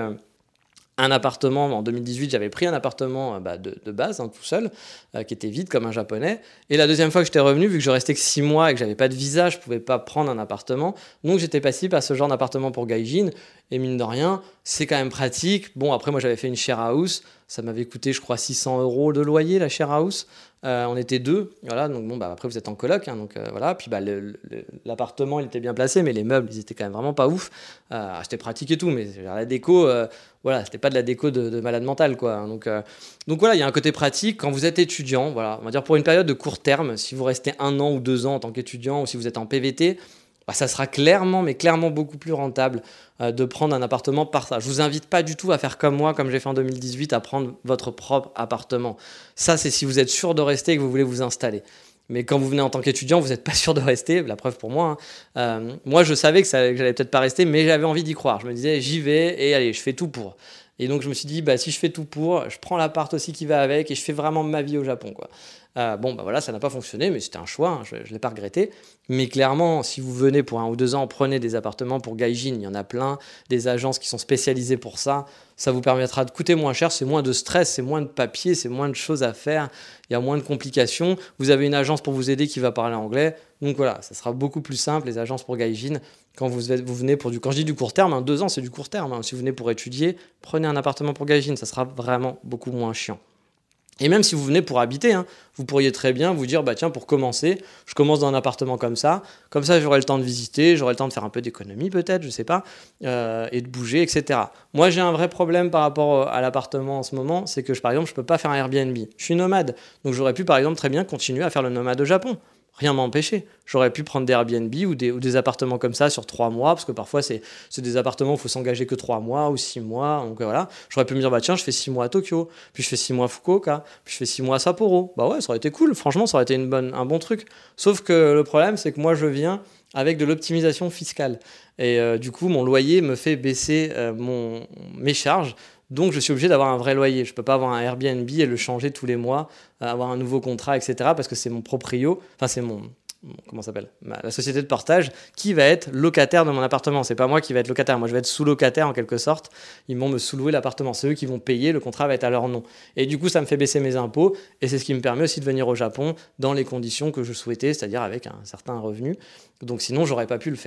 un appartement, en 2018, j'avais pris un appartement euh, bah, de, de base, hein, tout seul, euh, qui était vide comme un japonais. Et la deuxième fois que j'étais revenu, vu que je restais que 6 mois et que j'avais pas de visa, je pouvais pas prendre un appartement. Donc j'étais passif à ce genre d'appartement pour Gaijin. Et mine de rien, c'est quand même pratique. Bon, après, moi j'avais fait une share house. Ça m'avait coûté, je crois, 600 euros de loyer, la share house. Euh, on était deux, voilà. Donc bon, bah après vous êtes en coloc, hein, donc euh, voilà. Puis bah l'appartement il était bien placé, mais les meubles ils étaient quand même vraiment pas ouf. Euh, c'était pratique et tout, mais la déco, euh, voilà, c'était pas de la déco de, de malade mental quoi. Donc euh, donc voilà, il y a un côté pratique quand vous êtes étudiant, voilà. On va dire pour une période de court terme, si vous restez un an ou deux ans en tant qu'étudiant, ou si vous êtes en PVT, bah, ça sera clairement, mais clairement beaucoup plus rentable euh, de prendre un appartement par ça. Je vous invite pas du tout à faire comme moi, comme j'ai fait en 2018, à prendre votre propre appartement. Ça, c'est si vous êtes sûr de rester et que vous voulez vous installer. Mais quand vous venez en tant qu'étudiant, vous n'êtes pas sûr de rester. La preuve pour moi. hein. Euh, moi, je savais que, ça, que j'allais peut-être pas rester, mais j'avais envie d'y croire. Je me disais, j'y vais et allez, je fais tout pour. Et donc, je me suis dit, bah, si je fais tout pour, je prends l'appart aussi qui va avec et je fais vraiment ma vie au Japon. Quoi. Euh, bon, bah voilà, ça n'a pas fonctionné, mais c'était un choix, hein, je ne l'ai pas regretté. Mais clairement, si vous venez pour un ou deux ans, prenez des appartements pour Gaijin, il y en a plein, des agences qui sont spécialisées pour ça. Ça vous permettra de coûter moins cher, c'est moins de stress, c'est moins de papier, c'est moins de choses à faire, il y a moins de complications. Vous avez une agence pour vous aider qui va parler anglais. Donc voilà, ça sera beaucoup plus simple, les agences pour Gaijin. Quand vous, venez pour du. Quand je dis du court terme, hein, deux ans, c'est du court terme. Hein. Si vous venez pour étudier, prenez un appartement pour Gaijin, ça sera vraiment beaucoup moins chiant. Et même si vous venez pour habiter, hein, vous pourriez très bien vous dire, bah tiens, pour commencer, je commence dans un appartement comme ça, comme ça j'aurai le temps de visiter, j'aurai le temps de faire un peu d'économie peut-être, je sais pas, euh, et de bouger, etc. Moi j'ai un vrai problème par rapport à l'appartement en ce moment, c'est que je, par exemple je peux pas faire un Airbnb. Je suis nomade, donc j'aurais pu par exemple très bien continuer à faire le nomade au Japon rien m'a empêché. J'aurais pu prendre des Airbnb ou des, appartements comme ça sur trois mois, parce que parfois c'est des appartements où il faut s'engager que trois mois ou six mois. Donc voilà, j'aurais pu me dire, bah tiens, je fais six mois à Tokyo, puis je fais six mois à Fukuoka, puis je fais six mois à Sapporo. Bah ouais, ça aurait été cool, franchement, ça aurait été un bon truc. Sauf que le problème, c'est que moi, je viens avec de l'optimisation fiscale. Et euh, du coup, mon loyer me fait baisser euh, mon, mes charges. Donc je suis obligé d'avoir un vrai loyer. Je ne peux pas avoir un Airbnb et le changer tous les mois, euh, avoir un nouveau contrat, etc. Parce que c'est mon proprio, enfin c'est mon, comment s'appelle? La société de portage qui va être locataire de mon appartement. C'est pas moi qui vais être locataire. Moi je vais être sous-locataire en quelque sorte. Ils vont me sous-louer l'appartement. C'est eux qui vont payer. Le contrat va être à leur nom. Et du coup ça me fait baisser mes impôts et c'est ce qui me permet aussi de venir au Japon dans les conditions que je souhaitais, c'est-à-dire avec un certain revenu. Donc sinon j'aurais pas pu le faire.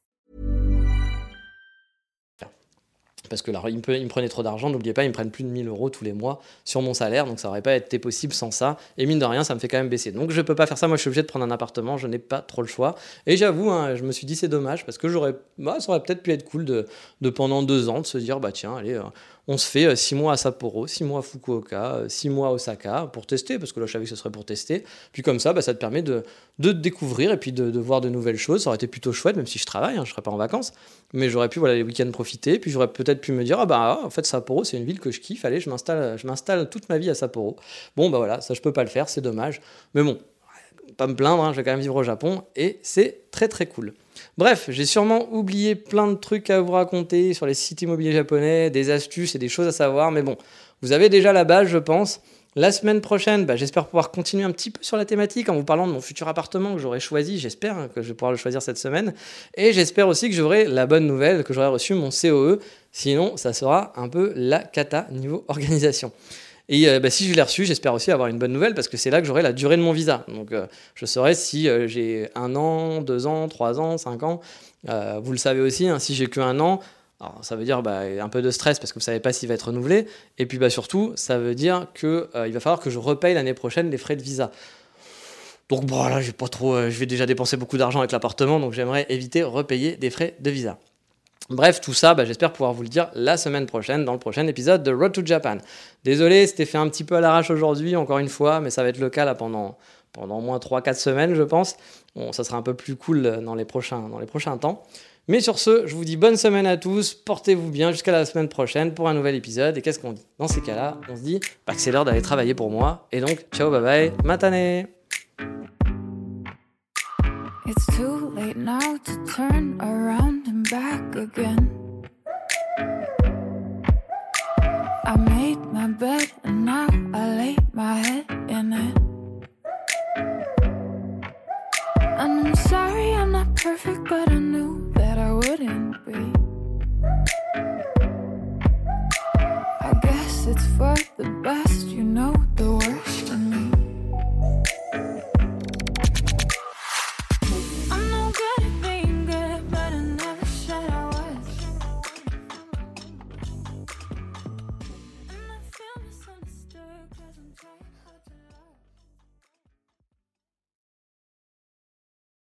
Parce que là, ils me, prenaient trop d'argent, n'oubliez pas, ils me prennent plus de 1000 euros tous les mois sur mon salaire, donc ça n'aurait pas été possible sans ça. Et mine de rien, ça me fait quand même baisser. Donc je ne peux pas faire ça, moi je suis obligé de prendre un appartement, je n'ai pas trop le choix. Et j'avoue, hein, je me suis dit c'est dommage, parce que j'aurais, bah, ça aurait peut-être pu être cool de, pendant deux ans de se dire, bah tiens, allez, euh, on se fait 6 euh, mois à Sapporo, 6 mois à Fukuoka, 6 euh, mois à Osaka pour tester, parce que là je savais que ce serait pour tester. Puis comme ça, bah, ça te permet de, de découvrir et puis de, voir de nouvelles choses. Ça aurait été plutôt chouette, même si je travaille, hein, je ne serais pas en vacances. Mais j'aurais pu voilà, les week-ends profiter. Puis j'aurais peut-être pu me dire, ah bah en fait Sapporo c'est une ville que je kiffe, allez, je m'installe, toute ma vie à Sapporo. Bon bah voilà, ça je peux pas le faire, c'est dommage. Mais bon, pas me plaindre, hein, je vais quand même vivre au Japon et c'est très très cool. Bref, j'ai sûrement oublié plein de trucs à vous raconter sur les sites immobiliers japonais, des astuces et des choses à savoir, mais bon, vous avez déjà la base, je pense. La semaine prochaine, bah, j'espère pouvoir continuer un petit peu sur la thématique en vous parlant de mon futur appartement que j'aurai choisi. J'espère hein, que je vais pouvoir le choisir cette semaine. Et j'espère aussi que j'aurai la bonne nouvelle, que j'aurai reçu mon COE. Sinon, ça sera un peu la cata niveau organisation. Et euh, bah, si je l'ai reçu, j'espère aussi avoir une bonne nouvelle parce que c'est là que j'aurai la durée de mon visa. Donc euh, je saurai si euh, j'ai un an, deux ans, trois ans, cinq ans. vous le savez aussi, hein, si j'ai qu'un an, ça veut dire bah, un peu de stress parce que vous ne savez pas s'il va être renouvelé. Et puis bah, surtout, ça veut dire qu'il va falloir que je repaye l'année prochaine les frais de visa. Donc pas trop, je vais déjà dépenser beaucoup d'argent avec l'appartement, donc j'aimerais éviter repayer des frais de visa. Bref, tout ça, bah, j'espère pouvoir vous le dire la semaine prochaine, dans le prochain épisode de Road to Japan. Désolé, c'était fait un petit peu à l'arrache aujourd'hui, encore une fois, mais ça va être le cas pendant, pendant au moins 3-4 semaines, je pense. Bon, ça sera un peu plus cool dans les prochains, dans les prochains temps. Mais sur ce, je vous dis bonne semaine à tous, portez-vous bien jusqu'à la semaine prochaine pour un nouvel épisode. Et qu'est-ce qu'on dit? Dans ces cas-là, on se dit bah, que c'est l'heure d'aller travailler pour moi. Et donc, ciao, bye bye, matane It's too late now to turn around and back again. I made my bed and now I lay my head in it. And I'm sorry I'm not perfect, but I knew that I wouldn't be. I guess it's for the best, you know